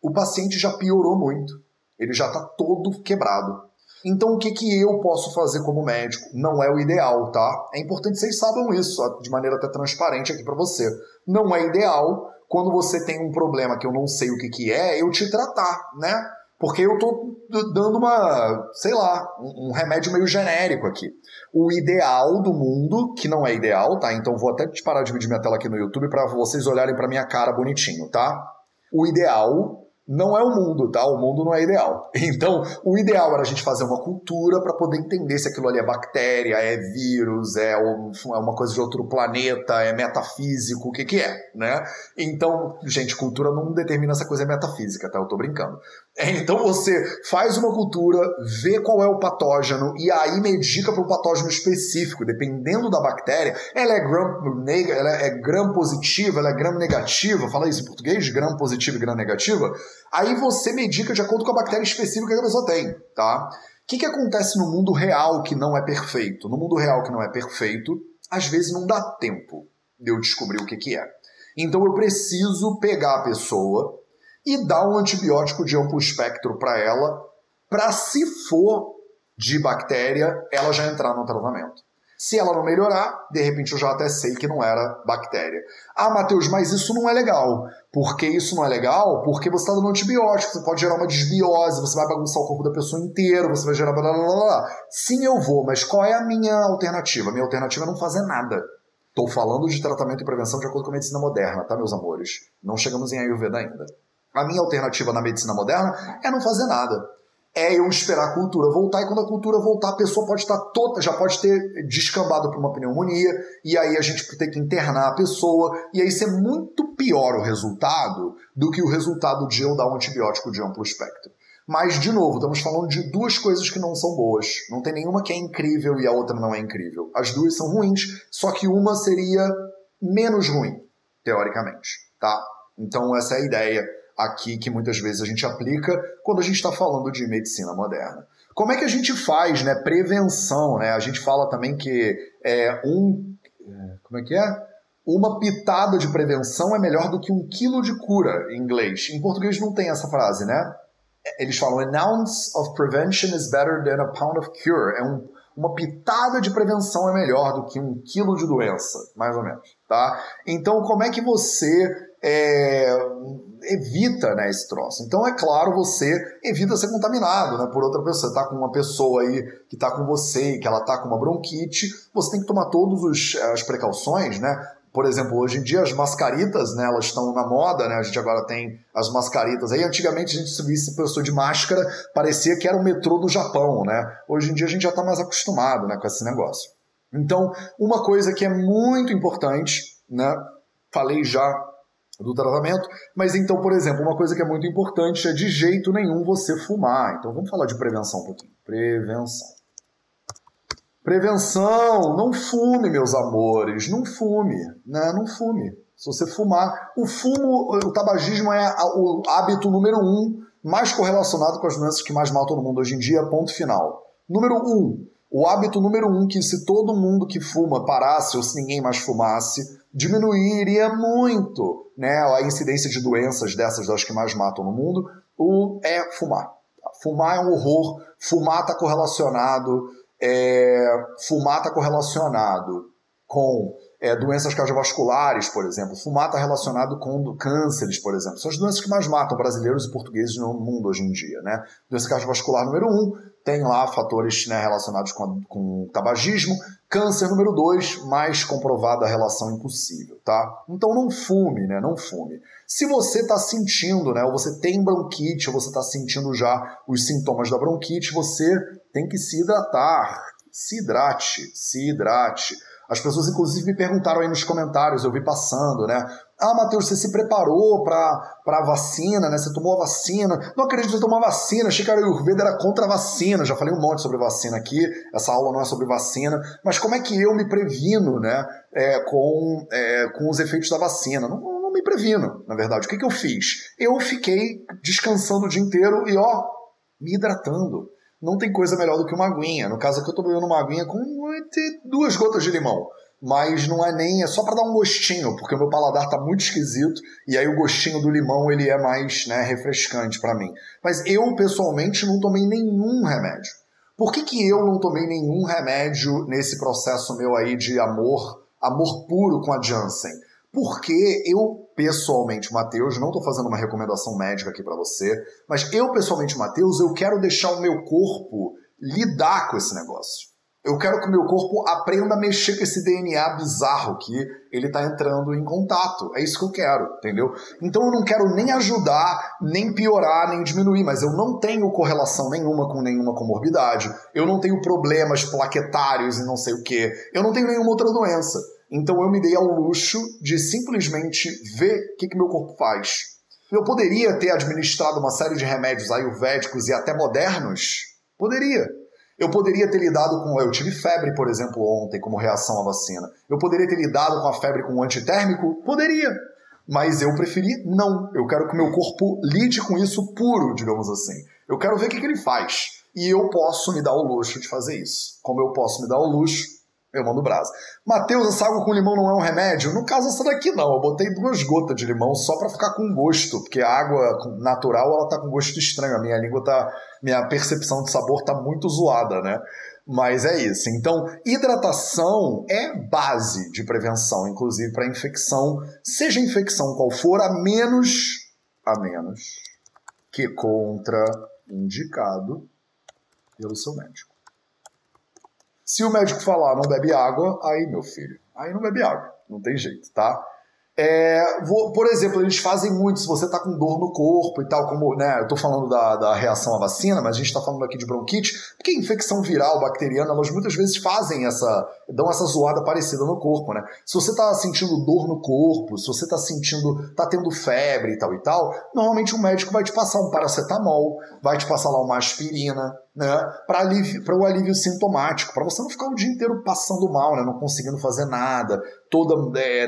o paciente já piorou muito. Ele já está todo quebrado. Então, o que, que eu posso fazer como médico? Não é o ideal, tá? É importante que vocês saibam isso, de maneira até transparente aqui para você. Não é ideal quando você tem um problema que eu não sei o que, que é, eu te tratar, né? Porque eu tô dando uma, sei lá, um, remédio meio genérico aqui. O ideal do mundo, que não é ideal, tá? Então vou até te parar de dividir minha tela aqui no YouTube para vocês olharem para minha cara bonitinho, tá? O ideal não é o mundo, tá? O mundo não é ideal. Então, o ideal era a gente fazer uma cultura para poder entender se aquilo ali é bactéria, é vírus, é, é uma coisa de outro planeta, é metafísico, o que que é, né? Então, gente, cultura não determina se a coisa é metafísica, tá? Eu tô brincando. Então você faz uma cultura, vê qual é o patógeno e aí medica para um patógeno específico, dependendo da bactéria. Ela é gram, ela é gram positiva, ela é gram negativa, fala isso em português, gram positiva e gram negativa. Aí você medica de acordo com a bactéria específica que a pessoa tem, tá? O que, que acontece no mundo real que não é perfeito? No mundo real que não é perfeito, às vezes não dá tempo de eu descobrir o que, que é. Então eu preciso pegar a pessoa e dá um antibiótico de amplo espectro para ela, para se for de bactéria, ela já entrar no tratamento. Se ela não melhorar, de repente eu já até sei que não era bactéria. Ah, Matheus, mas isso não é legal. Por que isso não é legal? Porque você está dando antibiótico, você pode gerar uma desbiose, você vai bagunçar o corpo da pessoa inteiro, você vai gerar blá blá blá. Sim, eu vou, mas qual é a minha alternativa? Minha alternativa é não fazer nada. Estou falando de tratamento e prevenção de acordo com a medicina moderna, tá, meus amores? Não chegamos em Ayurveda ainda. A minha alternativa na medicina moderna é não fazer nada é eu esperar a cultura voltar, e quando a cultura voltar, a pessoa pode estar toda, já pode ter descambado para uma pneumonia, e aí a gente tem que internar a pessoa, e aí isso é muito pior o resultado do que o resultado de eu dar um antibiótico de amplo espectro. Mas, de novo, estamos falando de duas coisas que não são boas. Não tem nenhuma que é incrível e a outra não é incrível. As duas são ruins, só que uma seria menos ruim, teoricamente, tá? Então essa é a ideia aqui que muitas vezes a gente aplica quando a gente está falando de medicina moderna. Como é que a gente faz, né? Prevenção, né? A gente fala também que é um, como é que é? Uma pitada de prevenção é melhor do que um quilo de cura, em inglês. Em português não tem essa frase, né? Eles falam an ounce of prevention is better than a pound of cure. É um, uma pitada de prevenção é melhor do que um quilo de doença, mais ou menos, tá? Então, como é que você é, evita né, esse troço. Então, é claro, você evita ser contaminado né, por outra pessoa. Você está com uma pessoa aí que está com você e que ela está com uma bronquite, você tem que tomar todas as precauções, né? Por exemplo, hoje em dia as mascaritas, né, elas estão na moda, né? A gente agora tem as mascaritas. Aí antigamente a gente se pessoa de máscara, parecia que era o metrô do Japão, né? Hoje em dia a gente já está mais acostumado, né, com esse negócio. Então, uma coisa que é muito importante, né? Falei já do tratamento. Mas então, por exemplo, uma coisa que é muito importante é de jeito nenhum você fumar. Então vamos falar de prevenção um pouquinho. Prevenção. Prevenção, não fume, meus amores, não fume, né? Não fume. Se você fumar, o fumo, o tabagismo é o hábito número um mais correlacionado com as doenças que mais matam no mundo hoje em dia, ponto final. Número um, o hábito número um que se todo mundo que fuma parasse ou se ninguém mais fumasse, diminuiria muito né, a incidência de doenças dessas das que mais matam no mundo, o, é fumar. Fumar é um horror, fumar está correlacionado, é, fumar está correlacionado com é, doenças cardiovasculares, por exemplo. Fumar está relacionado com cânceres, por exemplo. São as doenças que mais matam brasileiros e portugueses no mundo hoje em dia. Né? Doença cardiovascular número um, tem lá fatores né, relacionados com, com tabagismo. Câncer número dois, mais comprovada a relação impossível, tá? Então não fume, né? Não fume. Se você está sentindo, né, ou você tem bronquite, ou você está sentindo já os sintomas da bronquite, você tem que se hidratar. Se hidrate, se hidrate. As pessoas, inclusive, me perguntaram aí nos comentários, eu vi passando, né? Ah, Matheus, você se preparou para a vacina, né? Você tomou a vacina. Não acredito que você tomou a vacina. Achei que a Ayurveda era contra a vacina. Já falei um monte sobre vacina aqui. Essa aula não é sobre vacina. Mas como é que eu me previno, né? É, com, é, com os efeitos da vacina? Não, não me previno, na verdade. O que, que eu fiz? Eu fiquei descansando o dia inteiro e, ó, me hidratando não tem coisa melhor do que uma aguinha. No caso aqui eu tô bebendo uma aguinha com duas gotas de limão. Mas não é nem, é só para dar um gostinho, porque o meu paladar tá muito esquisito e aí o gostinho do limão ele é mais, né, refrescante para mim. Mas eu pessoalmente não tomei nenhum remédio. Por que, que eu não tomei nenhum remédio nesse processo meu aí de amor, amor puro com a Janssen? Porque eu, pessoalmente, Matheus, não estou fazendo uma recomendação médica aqui para você, mas eu, pessoalmente, Matheus, eu quero deixar o meu corpo lidar com esse negócio. Eu quero que o meu corpo aprenda a mexer com esse DNA bizarro que ele está entrando em contato. É isso que eu quero, entendeu? Então eu não quero nem ajudar, nem piorar, nem diminuir, mas eu não tenho correlação nenhuma com nenhuma comorbidade. Eu não tenho problemas plaquetários e não sei o que. Eu não tenho nenhuma outra doença. Então eu me dei ao luxo de simplesmente ver o que, que meu corpo faz. Eu poderia ter administrado uma série de remédios ayurvédicos e até modernos? Poderia. Eu poderia ter lidado com. Eu tive febre, por exemplo, ontem, como reação à vacina. Eu poderia ter lidado com a febre com um antitérmico? Poderia. Mas eu preferi não. Eu quero que o meu corpo lide com isso puro, digamos assim. Eu quero ver o que, que ele faz. E eu posso me dar o luxo de fazer isso. Como eu posso me dar o luxo eu mando brasa. Matheus, essa água com limão não é um remédio? No caso, essa daqui não. Eu botei duas gotas de limão só para ficar com gosto, porque a água natural ela tá com gosto estranho. A minha língua tá. Minha percepção de sabor tá muito zoada, né? Mas é isso. Então, hidratação é base de prevenção, inclusive para infecção, seja infecção qual for, a menos a menos que contra indicado pelo seu médico. Se o médico falar não bebe água, aí, meu filho, aí não bebe água. Não tem jeito, tá? É, vou, por exemplo, eles fazem muito, se você está com dor no corpo e tal, como, né, eu estou falando da, da reação à vacina, mas a gente está falando aqui de bronquite, porque infecção viral, bacteriana, elas muitas vezes fazem essa, dão essa zoada parecida no corpo, né? Se você está sentindo dor no corpo, se você está sentindo, está tendo febre e tal e tal, normalmente o médico vai te passar um paracetamol, vai te passar lá uma aspirina, né, para o alívio sintomático, para você não ficar o dia inteiro passando mal, né, não conseguindo fazer nada, toda é,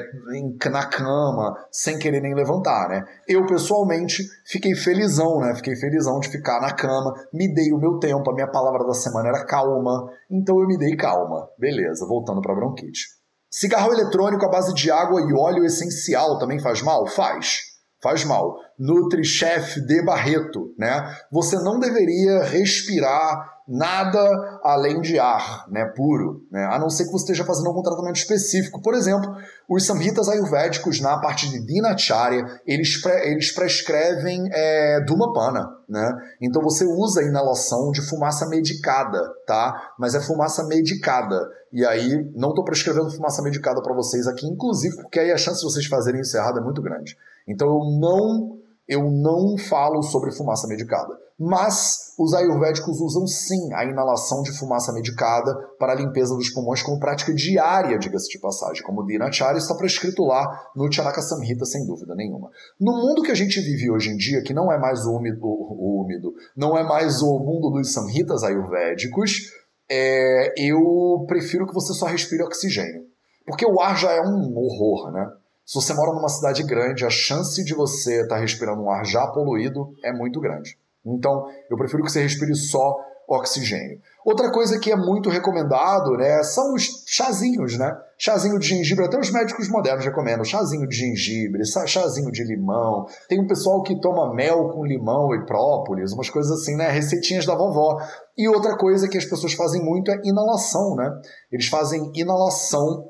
na cama, sem querer nem levantar, né? Eu pessoalmente fiquei felizão, né? Fiquei felizão de ficar na cama, me dei o meu tempo, a minha palavra da semana era calma, então eu me dei calma. Beleza, voltando para bronquite. Cigarro eletrônico à base de água e óleo essencial também faz mal? Faz faz mal. Nutri-Chef de Barreto, né? Você não deveria respirar nada além de ar, né, puro, né? A não ser que você esteja fazendo algum tratamento específico. Por exemplo, os samhitas ayurvédicos na parte de dinacharya, eles, pre eles prescrevem é, Dhumapana, né? Então você usa a inalação de fumaça medicada, tá? Mas é fumaça medicada. E aí, não estou prescrevendo fumaça medicada para vocês aqui, inclusive porque aí a chance de vocês fazerem isso errado é muito grande. Então eu não eu não falo sobre fumaça medicada. Mas os ayurvédicos usam sim a inalação de fumaça medicada para a limpeza dos pulmões como prática diária, diga-se de passagem, como o Dinacharya está prescrito lá no Chanaka Samhita, sem dúvida nenhuma. No mundo que a gente vive hoje em dia, que não é mais o úmido, o úmido não é mais o mundo dos Samhitas ayurvédicos, é, eu prefiro que você só respire oxigênio. Porque o ar já é um horror, né? Se você mora numa cidade grande, a chance de você estar tá respirando um ar já poluído é muito grande. Então, eu prefiro que você respire só oxigênio. Outra coisa que é muito recomendado, né, são os chazinhos, né? Chazinho de gengibre, até os médicos modernos recomendam. Chazinho de gengibre, chazinho de limão. Tem um pessoal que toma mel com limão e própolis, umas coisas assim, né? Receitinhas da vovó. E outra coisa que as pessoas fazem muito é inalação, né? Eles fazem inalação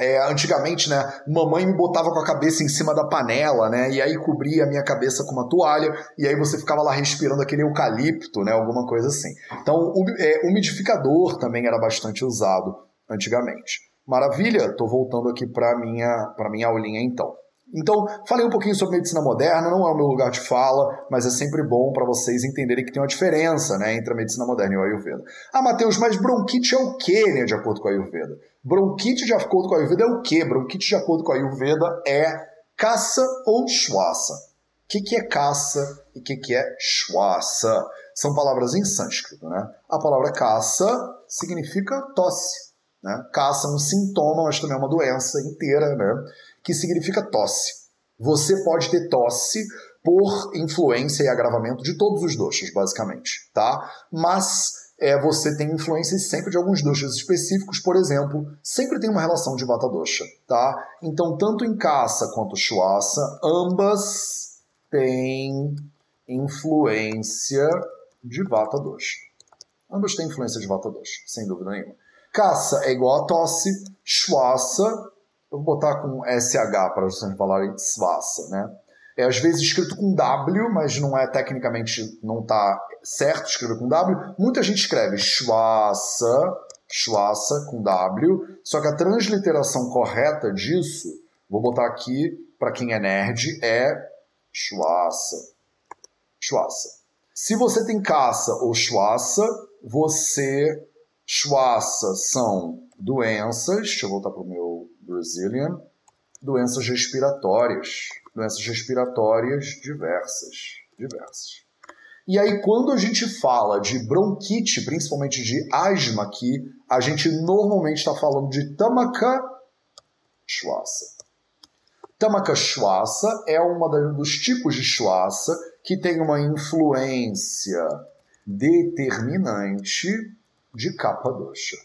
é, antigamente, né, mamãe me botava com a cabeça em cima da panela, né, e aí cobria a minha cabeça com uma toalha, e aí você ficava lá respirando aquele eucalipto, né, alguma coisa assim. Então, o é, umidificador também era bastante usado antigamente. Maravilha, tô voltando aqui para minha para minha aulinha então. Então, falei um pouquinho sobre medicina moderna, não é o meu lugar de fala, mas é sempre bom para vocês entenderem que tem uma diferença né, entre a medicina moderna e o Ayurveda. Ah, Matheus, mas bronquite é o quê, né, de acordo com a Ayurveda? Bronquite de acordo com a Ayurveda é o quê? Bronquite de acordo com a Ayurveda é caça ou schwasa. O que, que é caça e o que, que é schwasa? São palavras em sânscrito, né? A palavra caça significa tosse. Né? Caça é um sintoma, mas também é uma doença inteira, né? que significa tosse. Você pode ter tosse por influência e agravamento de todos os doshas, basicamente, tá? Mas é, você tem influências sempre de alguns doshas específicos, por exemplo, sempre tem uma relação de vata dosha, tá? Então, tanto em caça quanto chuaça, ambas têm influência de vata dosha. Ambas têm influência de vata dosha, sem dúvida nenhuma. Caça é igual a tosse, chuaça vou botar com SH para vocês falarem Svassa, né? É às vezes escrito com W, mas não é tecnicamente, não está certo escrever com W. Muita gente escreve Schwassa, Schwassa com W, só que a transliteração correta disso, vou botar aqui para quem é nerd, é Schwassa. Schwassa. Se você tem caça ou Schwassa, você Schwassa são doenças, deixa eu voltar para o meu Brazilian, doenças respiratórias, doenças respiratórias diversas, diversas. E aí quando a gente fala de bronquite, principalmente de asma aqui, a gente normalmente está falando de Tamaka Schwassa. Tamaka Schwassa é um dos tipos de Schwassa que tem uma influência determinante de capa doxa.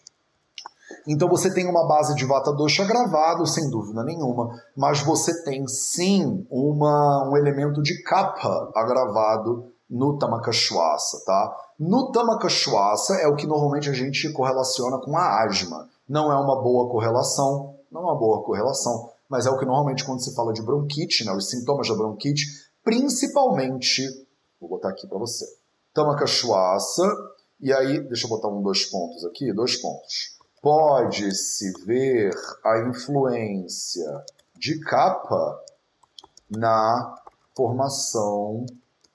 Então você tem uma base de Vata Dosha agravado, sem dúvida nenhuma, mas você tem sim uma, um elemento de capa agravado no Tamakashwasa, tá? No Tamakashwasa é o que normalmente a gente correlaciona com a asma. Não é uma boa correlação, não é uma boa correlação, mas é o que normalmente quando se fala de bronquite, né, os sintomas da bronquite, principalmente, vou botar aqui para você, Tamakashwasa, e aí, deixa eu botar um dois pontos aqui, dois pontos pode-se ver a influência de capa na formação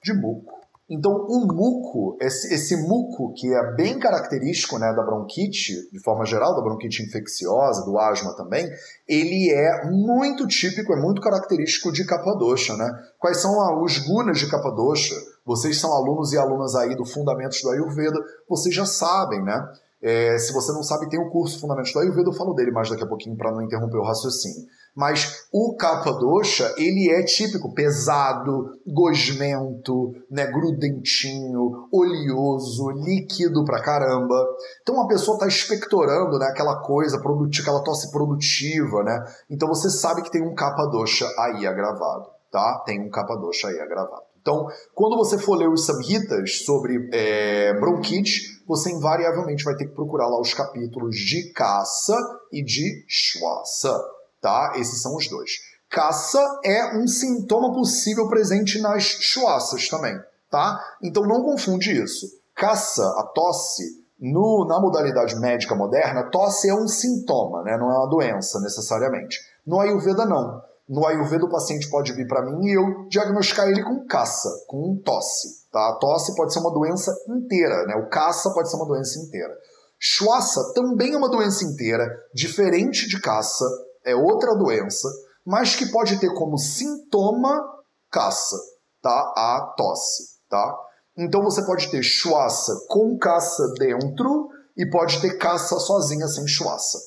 de muco. Então, o muco, esse, esse, muco que é bem característico né, da bronquite, de forma geral, da bronquite infecciosa, do asma também, ele é muito típico, é muito característico de Capadosha. Né? Quais são os gunas de Capadosha? Vocês são alunos e alunas aí do Fundamentos do Ayurveda, vocês já sabem, né? É, se você não sabe, tem o curso Fundamentos do Ayurveda, eu falo dele mais daqui a pouquinho para não interromper o raciocínio. Mas o capa dosha, ele é típico, pesado, gosmento, né, grudentinho, oleoso, líquido pra caramba. Então a pessoa está expectorando né, aquela coisa, produtiva, aquela tosse produtiva, né? Então você sabe que tem um capa dosha aí agravado, tá? Tem um capa dosha aí agravado. Então, quando você for ler os samhitas sobre é, bronquite, você invariavelmente vai ter que procurar lá os capítulos de caça e de schwassa, tá? Esses são os dois. Caça é um sintoma possível presente nas schwassas também, tá? Então não confunde isso. Caça, a tosse, no, na modalidade médica moderna, tosse é um sintoma, né? não é uma doença necessariamente. No Ayurveda, não. No Ayurveda, o paciente pode vir para mim e eu diagnosticar ele com caça, com tosse. Tá? A tosse pode ser uma doença inteira, né? o caça pode ser uma doença inteira. Schwassa também é uma doença inteira, diferente de caça, é outra doença, mas que pode ter como sintoma caça, tá? A tosse, tá? Então você pode ter schwassa com caça dentro e pode ter caça sozinha sem schwassa.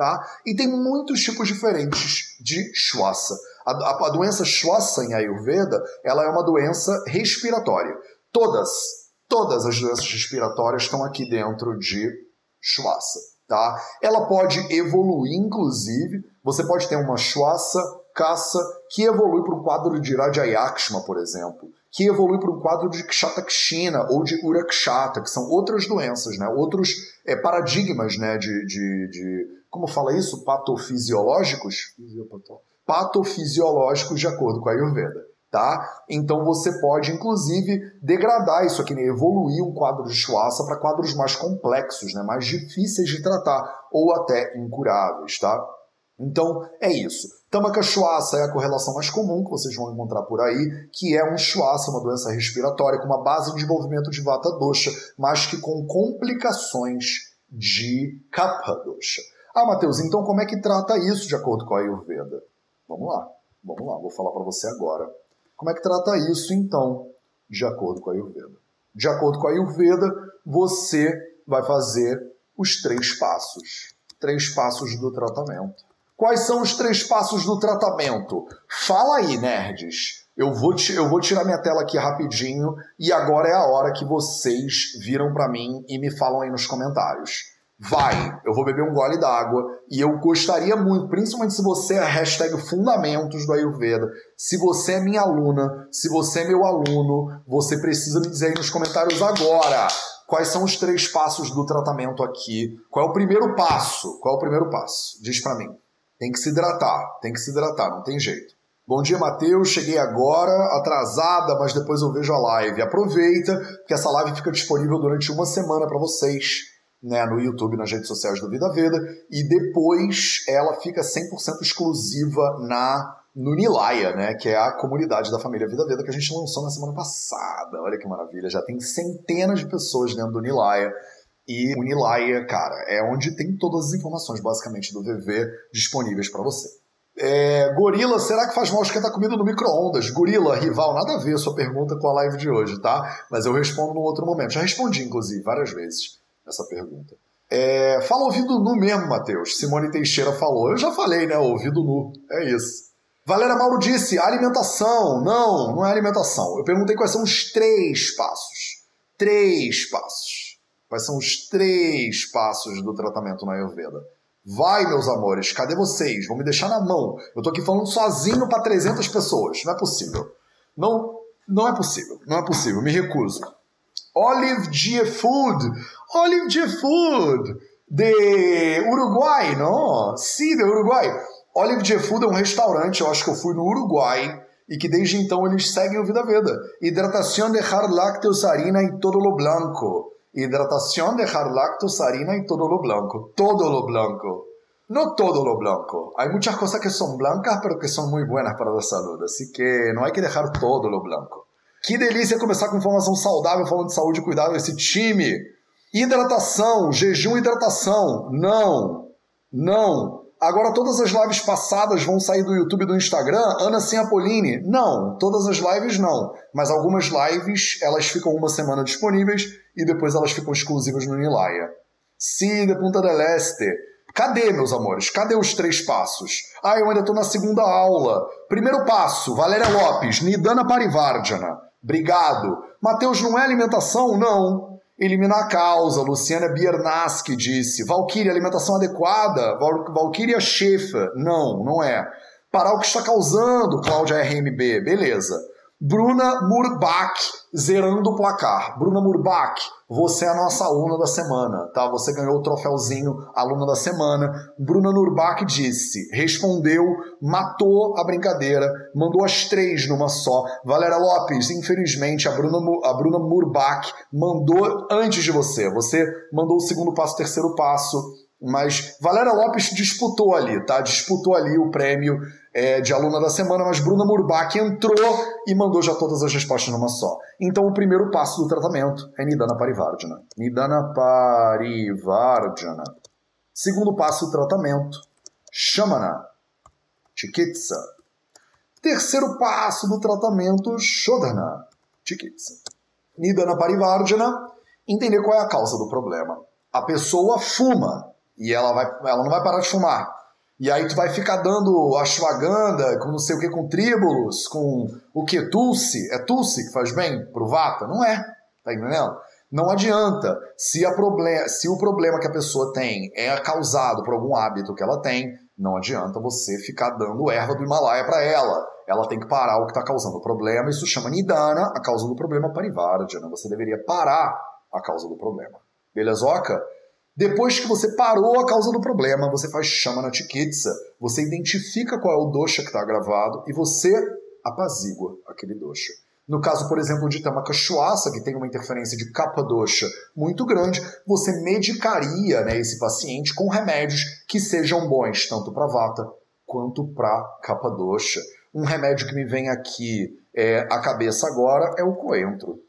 Tá? E tem muitos tipos diferentes de Shwasa. A, a, a, doença Shwasa em Ayurveda, ela é uma doença respiratória. Todas, todas as doenças respiratórias estão aqui dentro de Shwasa. Tá? Ela pode evoluir, inclusive, você pode ter uma Shwasa caça que evolui para um quadro de Rajayakshma, por exemplo, que evolui para um quadro de Kshatakshina ou de Urakshata, que são outras doenças, né? outros é, paradigmas né? de, de, de como fala isso? Patofisiológicos? Patofisiológicos de acordo com a Ayurveda. Tá? Então você pode, inclusive, degradar isso aqui, né? evoluir um quadro de Shwasa para quadros mais complexos, né? mais difíceis de tratar ou até incuráveis. Tá? Então é isso. Tamaka Shwasa é a correlação mais comum que vocês vão encontrar por aí, que é um Shwasa, uma doença respiratória com uma base de desenvolvimento de Vata Dosha, mas que com complicações de Kapha Dosha. Ah, Matheus, então como é que trata isso de acordo com a Ayurveda? Vamos lá, vamos lá, vou falar para você agora. Como é que trata isso então de acordo com a Ayurveda? De acordo com a Ayurveda, você vai fazer os três passos. Três passos do tratamento. Quais são os três passos do tratamento? Fala aí, nerds. Eu vou, eu vou tirar minha tela aqui rapidinho e agora é a hora que vocês viram para mim e me falam aí nos comentários vai, eu vou beber um gole d'água e eu gostaria muito, principalmente se você é hashtag Fundamentos do Ayurveda, se você é minha aluna, se você é meu aluno, você precisa me dizer aí nos comentários agora quais são os três passos do tratamento aqui, qual é o primeiro passo, qual é o primeiro passo, diz para mim. Tem que se hidratar, tem que se hidratar, não tem jeito. Bom dia, Matheus. Cheguei agora, atrasada, mas depois eu vejo a live. Aproveita que essa live fica disponível durante uma semana para vocês né, no YouTube, nas redes sociais do Vida Veda, e depois ela fica 100% exclusiva na no Nilaya, né, que é a comunidade da família Vida Veda que a gente lançou na semana passada. Olha que maravilha, já tem centenas de pessoas dentro do Nilaya. E o Nilaya, cara, é onde tem todas as informações, basicamente, do VV disponíveis para você. É, gorila, será que faz mal esquentar comida no micro-ondas? Gorila, rival, nada a ver a sua pergunta com a live de hoje, tá? Mas eu respondo num outro momento. Já respondi, inclusive, várias vezes essa pergunta. É, fala ouvido nu mesmo, Matheus. Simone Teixeira falou. Eu já falei, né? Ouvido nu. É isso. Valéria Mauro disse: alimentação. Não, não é alimentação. Eu perguntei quais são os três passos. Três passos. Quais são os três passos do tratamento na Ayurveda? Vai, meus amores, cadê vocês? Vão me deixar na mão. Eu tô aqui falando sozinho para 300 pessoas. Não é possível. Não, não é possível. Não é possível. Me recuso. Olive G Food. Olive G Food. De Uruguai, não? Sim, de Uruguai. Olive G Food é um restaurante, eu acho que eu fui no Uruguai, e que desde então eles seguem o Vida Veda. Hidratação de hard lácteos harina e todo lo blanco. Hidratação de hard lácteos harina y todo lo blanco. Todo lo blanco. No todo lo blanco. Hay muchas cosas que son blancas, pero que son muy buenas para la salud. Así que no hay que dejar todo lo blanco. Que delícia começar com informação saudável, falando de saúde e cuidado esse time. Hidratação, jejum e hidratação. Não. Não. Agora todas as lives passadas vão sair do YouTube e do Instagram, Ana Sem Apoline. Não, todas as lives não. Mas algumas lives, elas ficam uma semana disponíveis e depois elas ficam exclusivas no Nilaya. Sim, de Punta del Este. Cadê, meus amores? Cadê os três passos? Ah, eu ainda estou na segunda aula. Primeiro passo, Valéria Lopes, Nidana Parivardhana. Obrigado. Mateus, não é alimentação? Não. Eliminar a causa. Luciana Biernaski disse. Valkyrie, alimentação adequada? Val Valkyria Schaefer. Não, não é. Parar o que está causando, Cláudia RMB. Beleza. Bruna Murbach zerando o placar. Bruna Murbach, você é a nossa aluna da semana, tá? Você ganhou o troféuzinho aluna da semana. Bruna Murbach disse, respondeu, matou a brincadeira, mandou as três numa só. Valéria Lopes, infelizmente, a Bruna, a Bruna Murbach mandou antes de você. Você mandou o segundo passo, o terceiro passo. Mas Valéria Lopes disputou ali, tá? Disputou ali o prêmio é, de aluna da semana, mas Bruna Murbach entrou e mandou já todas as respostas numa só. Então o primeiro passo do tratamento é Nidana Parivardhana. Nidana Parivardhana. Segundo passo do tratamento, Shamana. Chikitsa. Terceiro passo do tratamento, Shodhana. Chikitsa. Nidana Parivardhana. Entender qual é a causa do problema. A pessoa fuma e ela, vai, ela não vai parar de fumar e aí tu vai ficar dando ashwagandha com não sei o que, com tríbulos, com o que? Tulsi? É Tulsi que faz bem pro Vata? Não é. Tá entendendo? Não adianta. Se, a problem se o problema que a pessoa tem é causado por algum hábito que ela tem, não adianta você ficar dando erva do Himalaia para ela. Ela tem que parar o que está causando o problema. Isso chama Nidana, a causa do problema Parivardhana. Você deveria parar a causa do problema. Belezoca? Depois que você parou a causa do problema, você faz chama na tikitsa, você identifica qual é o dosha que está agravado e você apazigua aquele dosha. No caso, por exemplo, de Tamakashuasa, que tem uma interferência de capa dosha muito grande, você medicaria né, esse paciente com remédios que sejam bons, tanto para vata quanto para capa dosha. Um remédio que me vem aqui é, à cabeça agora é o coentro.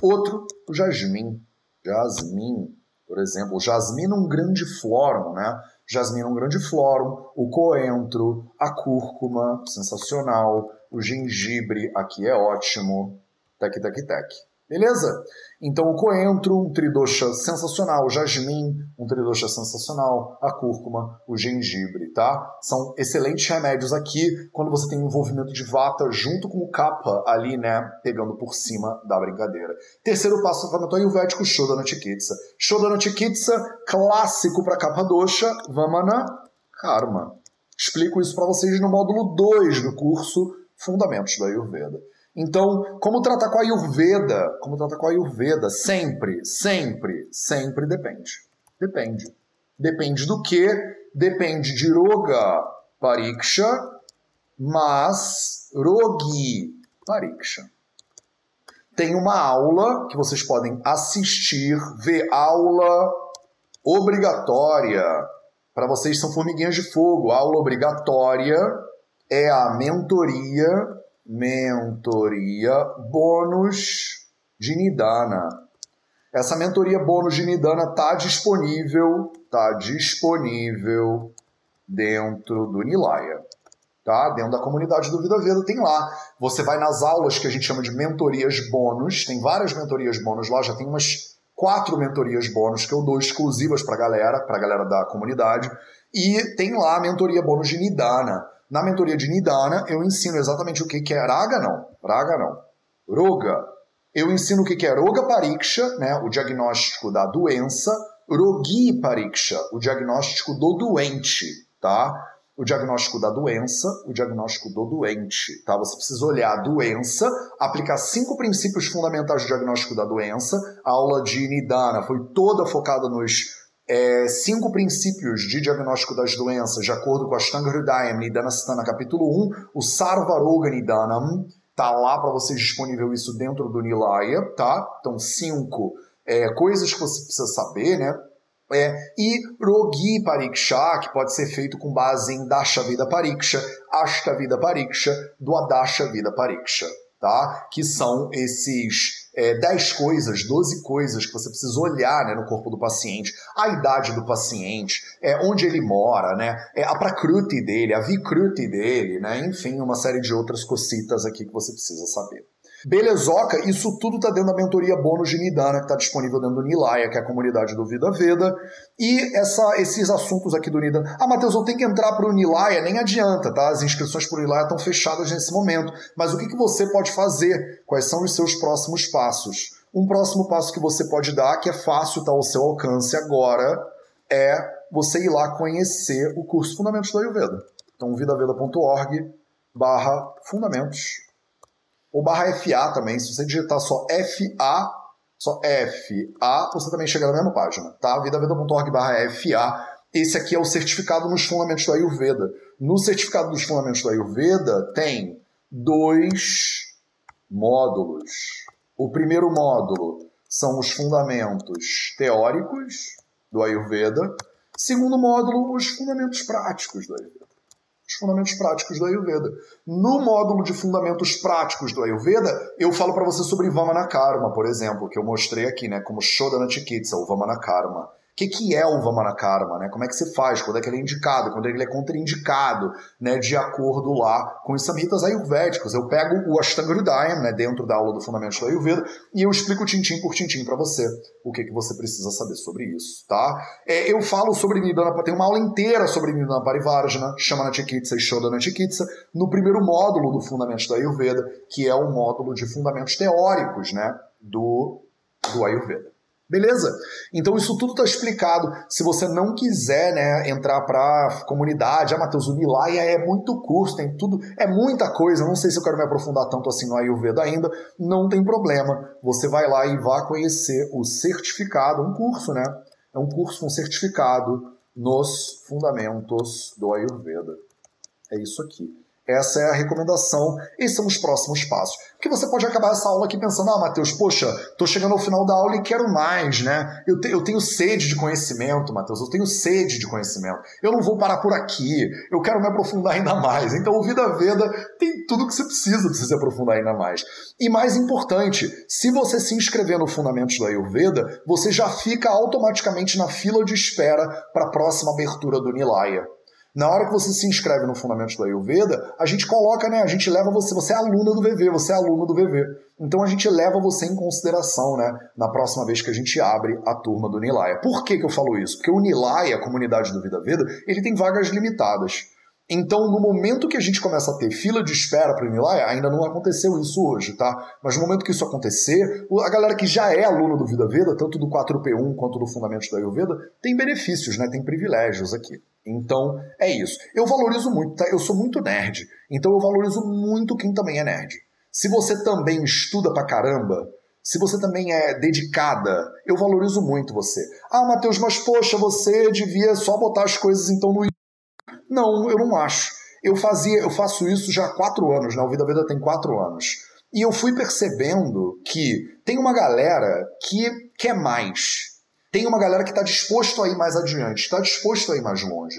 Outro, o jasmim. Jasmim por exemplo, jasmina um grande florum, né? Jasmina um grande florum, o coentro, a cúrcuma, sensacional, o gengibre aqui é ótimo, tec tec tec. Beleza? Então o coentro, um tridosha sensacional, o jasmim, um tridosha sensacional, a cúrcuma, o gengibre, tá? São excelentes remédios aqui quando você tem um envolvimento de vata junto com o kapha ali, né, pegando por cima da brincadeira. Terceiro passo tratamento ayurvédico, Shodana Chikitsa. Shodana Chikitsa, clássico para kapha dosha, Vamana Karma. Explico isso para vocês no módulo 2 do curso Fundamentos da Ayurveda. Então, como tratar com a Ayurveda? Como tratar com a Ayurveda? Sempre, sempre, sempre depende. Depende. Depende do que? Depende de Roga Pariksha, mas Rogi Pariksha. Tem uma aula que vocês podem assistir, ver aula obrigatória. Para vocês são formiguinhas de fogo. A aula obrigatória é a mentoria mentoria bônus de Nidana. Essa mentoria bônus de Nidana está disponível, tá disponível dentro do Nilaya, tá? Dentro da comunidade do Vida Veda tem lá. Você vai nas aulas que a gente chama de mentorias bônus, tem várias mentorias bônus lá, já tem umas quatro mentorias bônus que eu dou exclusivas para galera, para galera da comunidade, e tem lá a mentoria bônus de Nidana. Na mentoria de Nidana, eu ensino exatamente o que é Raga, não. Raga, não. Roga. Eu ensino o que é Roga Pariksha, né, o diagnóstico da doença, Rogi Pariksha, o diagnóstico do doente, tá? O diagnóstico da doença, o diagnóstico do doente, tá? Você precisa olhar a doença, aplicar cinco princípios fundamentais do diagnóstico da doença. A aula de Nidana foi toda focada nos é, cinco princípios de diagnóstico das doenças, de acordo com a Ashtanga Hridayam, Nidana Siddhana, capítulo 1, o Sarvaroga Nidanam, tá lá para vocês disponível isso dentro do Nilaya, tá? Então, cinco é, coisas que você precisa saber, né? É, e Rogi Pariksha, que pode ser feito com base em Dasha Vida Pariksha, Ashta Vida Pariksha, do Adasha Vida Pariksha, tá? Que são esses é, 10 coisas, 12 coisas que você precisa olhar né, no corpo do paciente, a idade do paciente, é, onde ele mora, né, é, a prakruti dele, a vikruti dele, né, enfim, uma série de outras cocitas aqui que você precisa saber. Belezoca, isso tudo está dentro da mentoria bônus de Nidana, que está disponível dentro do Nilaya, que é a comunidade do Vida Veda. E essa, esses assuntos aqui do Nidana. Ah, Matheus, eu tenho que entrar para o Nilaya? Nem adianta, tá? As inscrições para o Nilaya estão fechadas nesse momento. Mas o que, que você pode fazer? Quais são os seus próximos passos? Um próximo passo que você pode dar, que é fácil, está ao seu alcance agora, é você ir lá conhecer o curso Fundamentos do Ayurveda. Então, vidaveda.org barra fundamentos ou barra FA também. Se você digitar só FA, só FA, você também chega na mesma página, tá? vidaveda.org barra FA. Esse aqui é o certificado nos fundamentos do Ayurveda. No certificado dos fundamentos do Ayurveda tem dois módulos. O primeiro módulo são os fundamentos teóricos do Ayurveda. Segundo módulo, os fundamentos práticos do Ayurveda os fundamentos práticos do Ayurveda. No módulo de fundamentos práticos do Ayurveda, eu falo para você sobre Vamana Karma, por exemplo, que eu mostrei aqui, né, como Shodana Chikitsa, o Vamana Karma. O que, que é o Vamanakarma, né? Como é que você faz? Quando é que ele é indicado? Quando ele é contraindicado, né? De acordo lá com os samhitas ayurvédicos. Eu pego o Ashtanga Hridayam, né? Dentro da aula do Fundamentos do Ayurveda e eu explico tintim por tintim para você o que, que você precisa saber sobre isso, tá? É, eu falo sobre Nidana, tem uma aula inteira sobre Nidana Parivarjana, Shamana Chikitsa e Shodana Chikitsa, no primeiro módulo do Fundamentos do Ayurveda, que é o módulo de fundamentos teóricos, né? Do, do Ayurveda. Beleza? Então isso tudo está explicado. Se você não quiser né, entrar para comunidade, ah, Matheus, o Nilaya é muito curso, tem tudo, é muita coisa. Não sei se eu quero me aprofundar tanto assim no Ayurveda ainda. Não tem problema. Você vai lá e vá conhecer o certificado, um curso, né? É um curso, um certificado nos fundamentos do Ayurveda. É isso aqui. Essa é a recomendação. Esses são os próximos passos. Porque você pode acabar essa aula aqui pensando, ah, Matheus, poxa, estou chegando ao final da aula e quero mais, né? Eu, te, eu tenho sede de conhecimento, Matheus, eu tenho sede de conhecimento. Eu não vou parar por aqui, eu quero me aprofundar ainda mais. Então, o Vida Veda tem tudo que você precisa para se aprofundar ainda mais. E mais importante, se você se inscrever no Fundamentos do Ayurveda, você já fica automaticamente na fila de espera para a próxima abertura do Nilaya. Na hora que você se inscreve no Fundamentos do Ayurveda, a gente coloca, né? A gente leva você, você é aluna do VV, você é aluno do VV. Então a gente leva você em consideração, né? Na próxima vez que a gente abre a turma do Nilaya. Por que, que eu falo isso? Porque o Nilaya, a comunidade do Vida Veda, ele tem vagas limitadas. Então, no momento que a gente começa a ter fila de espera para o Nilaya, ainda não aconteceu isso hoje, tá? Mas no momento que isso acontecer, a galera que já é aluno do Vida Veda, tanto do 4P1 quanto do Fundamentos da Ayurveda, tem benefícios, né? Tem privilégios aqui. Então, é isso. Eu valorizo muito, tá? Eu sou muito nerd. Então, eu valorizo muito quem também é nerd. Se você também estuda pra caramba, se você também é dedicada, eu valorizo muito você. Ah, Matheus, mas poxa, você devia só botar as coisas então no não, eu não acho. Eu fazia, eu faço isso já há quatro anos, né? O Vida Vida tem quatro anos. E eu fui percebendo que tem uma galera que quer mais. Tem uma galera que está disposto a ir mais adiante, está disposto a ir mais longe.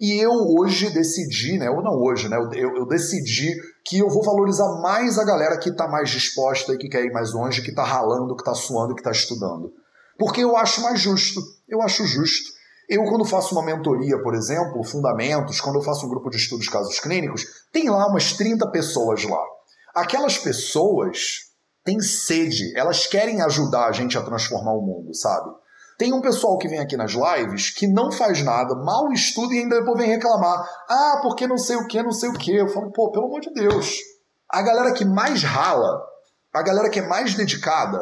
E eu hoje decidi, né? Ou não hoje, né? Eu, eu decidi que eu vou valorizar mais a galera que está mais disposta e que quer ir mais longe, que está ralando, que está suando, que está estudando. Porque eu acho mais justo. Eu acho justo. Eu, quando faço uma mentoria, por exemplo, fundamentos, quando eu faço um grupo de estudos casos clínicos, tem lá umas 30 pessoas lá. Aquelas pessoas têm sede, elas querem ajudar a gente a transformar o mundo, sabe? Tem um pessoal que vem aqui nas lives que não faz nada, mal estuda e ainda depois vem reclamar. Ah, porque não sei o que, não sei o que. Eu falo, pô, pelo amor de Deus. A galera que mais rala, a galera que é mais dedicada,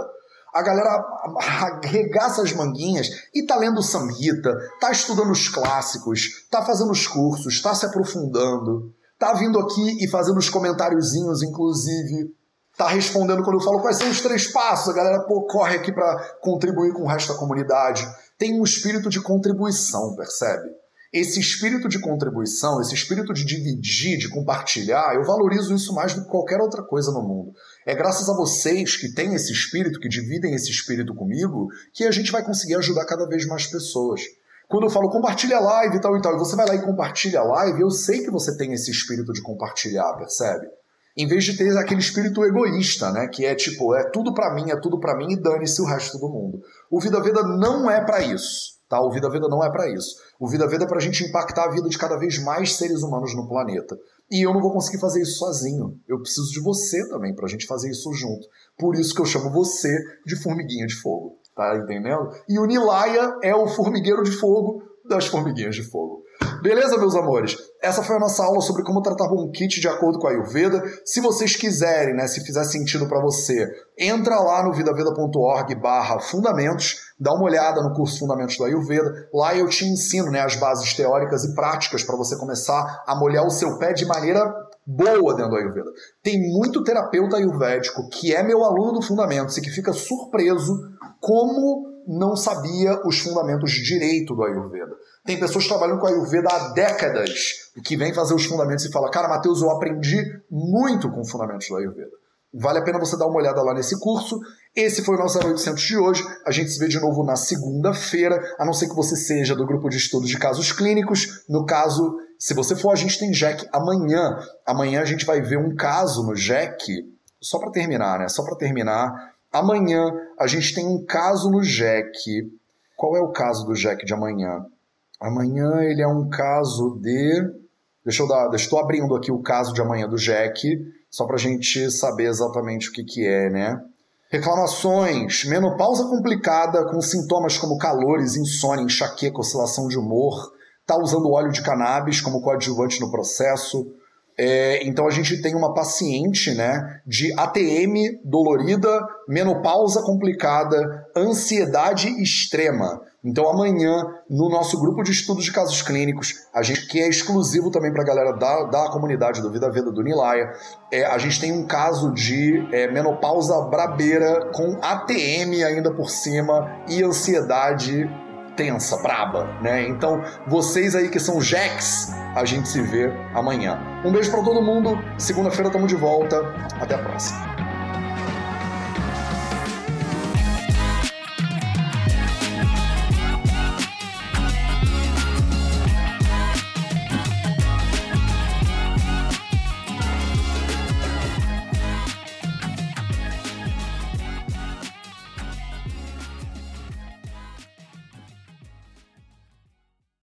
A galera arregaça as manguinhas e tá lendo Samhita, tá estudando os clássicos, tá fazendo os cursos, tá se aprofundando, tá vindo aqui e fazendo os comentáriozinhos, inclusive, tá respondendo quando eu falo quais são os três passos. A galera pô, corre aqui para contribuir com o resto da comunidade. Tem um espírito de contribuição, percebe? Esse espírito de contribuição, esse espírito de dividir, de compartilhar, eu valorizo isso mais do que qualquer outra coisa no mundo. É graças a vocês que têm esse espírito, que dividem esse espírito comigo, que a gente vai conseguir ajudar cada vez mais pessoas. Quando eu falo compartilha a live e tal e tal, e você vai lá e compartilha a live, eu sei que você tem esse espírito de compartilhar, percebe? Em vez de ter aquele espírito egoísta, né, que é tipo, é tudo para mim, é tudo para mim e dane-se o resto do mundo. O Vida Veda não é para isso. Tá? O Vida Veda não é para isso. O Vida Veda é para a gente impactar a vida de cada vez mais seres humanos no planeta. E eu não vou conseguir fazer isso sozinho. Eu preciso de você também para a gente fazer isso junto. Por isso que eu chamo você de formiguinha de fogo. Tá entendendo? E o Nilaya é o formigueiro de fogo das formiguinhas de fogo. Beleza, meus amores? Essa foi a nossa aula sobre como tratar kit de acordo com a Ayurveda. Se vocês quiserem, né, se fizer sentido para você, entra lá no vidaveda.org barra fundamentos, dá uma olhada no curso Fundamentos do Ayurveda. Lá eu te ensino né, as bases teóricas e práticas para você começar a molhar o seu pé de maneira boa dentro do Ayurveda. Tem muito terapeuta ayurvédico que é meu aluno do Fundamentos e que fica surpreso como não sabia os fundamentos direito do Ayurveda. Tem pessoas que trabalham com a Ayurveda há décadas e que vêm fazer os fundamentos e fala: Cara, Matheus, eu aprendi muito com os fundamentos do Ayurveda. Vale a pena você dar uma olhada lá nesse curso. Esse foi o nosso 0800 de hoje. A gente se vê de novo na segunda-feira, a não ser que você seja do grupo de estudos de casos clínicos. No caso, se você for, a gente tem Jack amanhã. Amanhã a gente vai ver um caso no Jack. Só para terminar, né? Só para terminar. Amanhã a gente tem um caso no Jack. Qual é o caso do Jack de amanhã? Amanhã ele é um caso de. Deixa eu dar. Estou abrindo aqui o caso de amanhã do Jack, só para a gente saber exatamente o que, que é, né? Reclamações, menopausa complicada com sintomas como calores, insônia, enxaqueca, oscilação de humor, tá usando óleo de cannabis como coadjuvante no processo. É, então a gente tem uma paciente né, de ATM dolorida, menopausa complicada, ansiedade extrema. Então amanhã, no nosso grupo de estudos de casos clínicos, a gente que é exclusivo também para a galera da, da comunidade do Vida Veda do Nilaya, é, a gente tem um caso de é, menopausa brabeira com ATM ainda por cima e ansiedade tensa, braba, né? Então, vocês aí que são Jacks, a gente se vê amanhã. Um beijo para todo mundo. Segunda-feira estamos de volta. Até a próxima.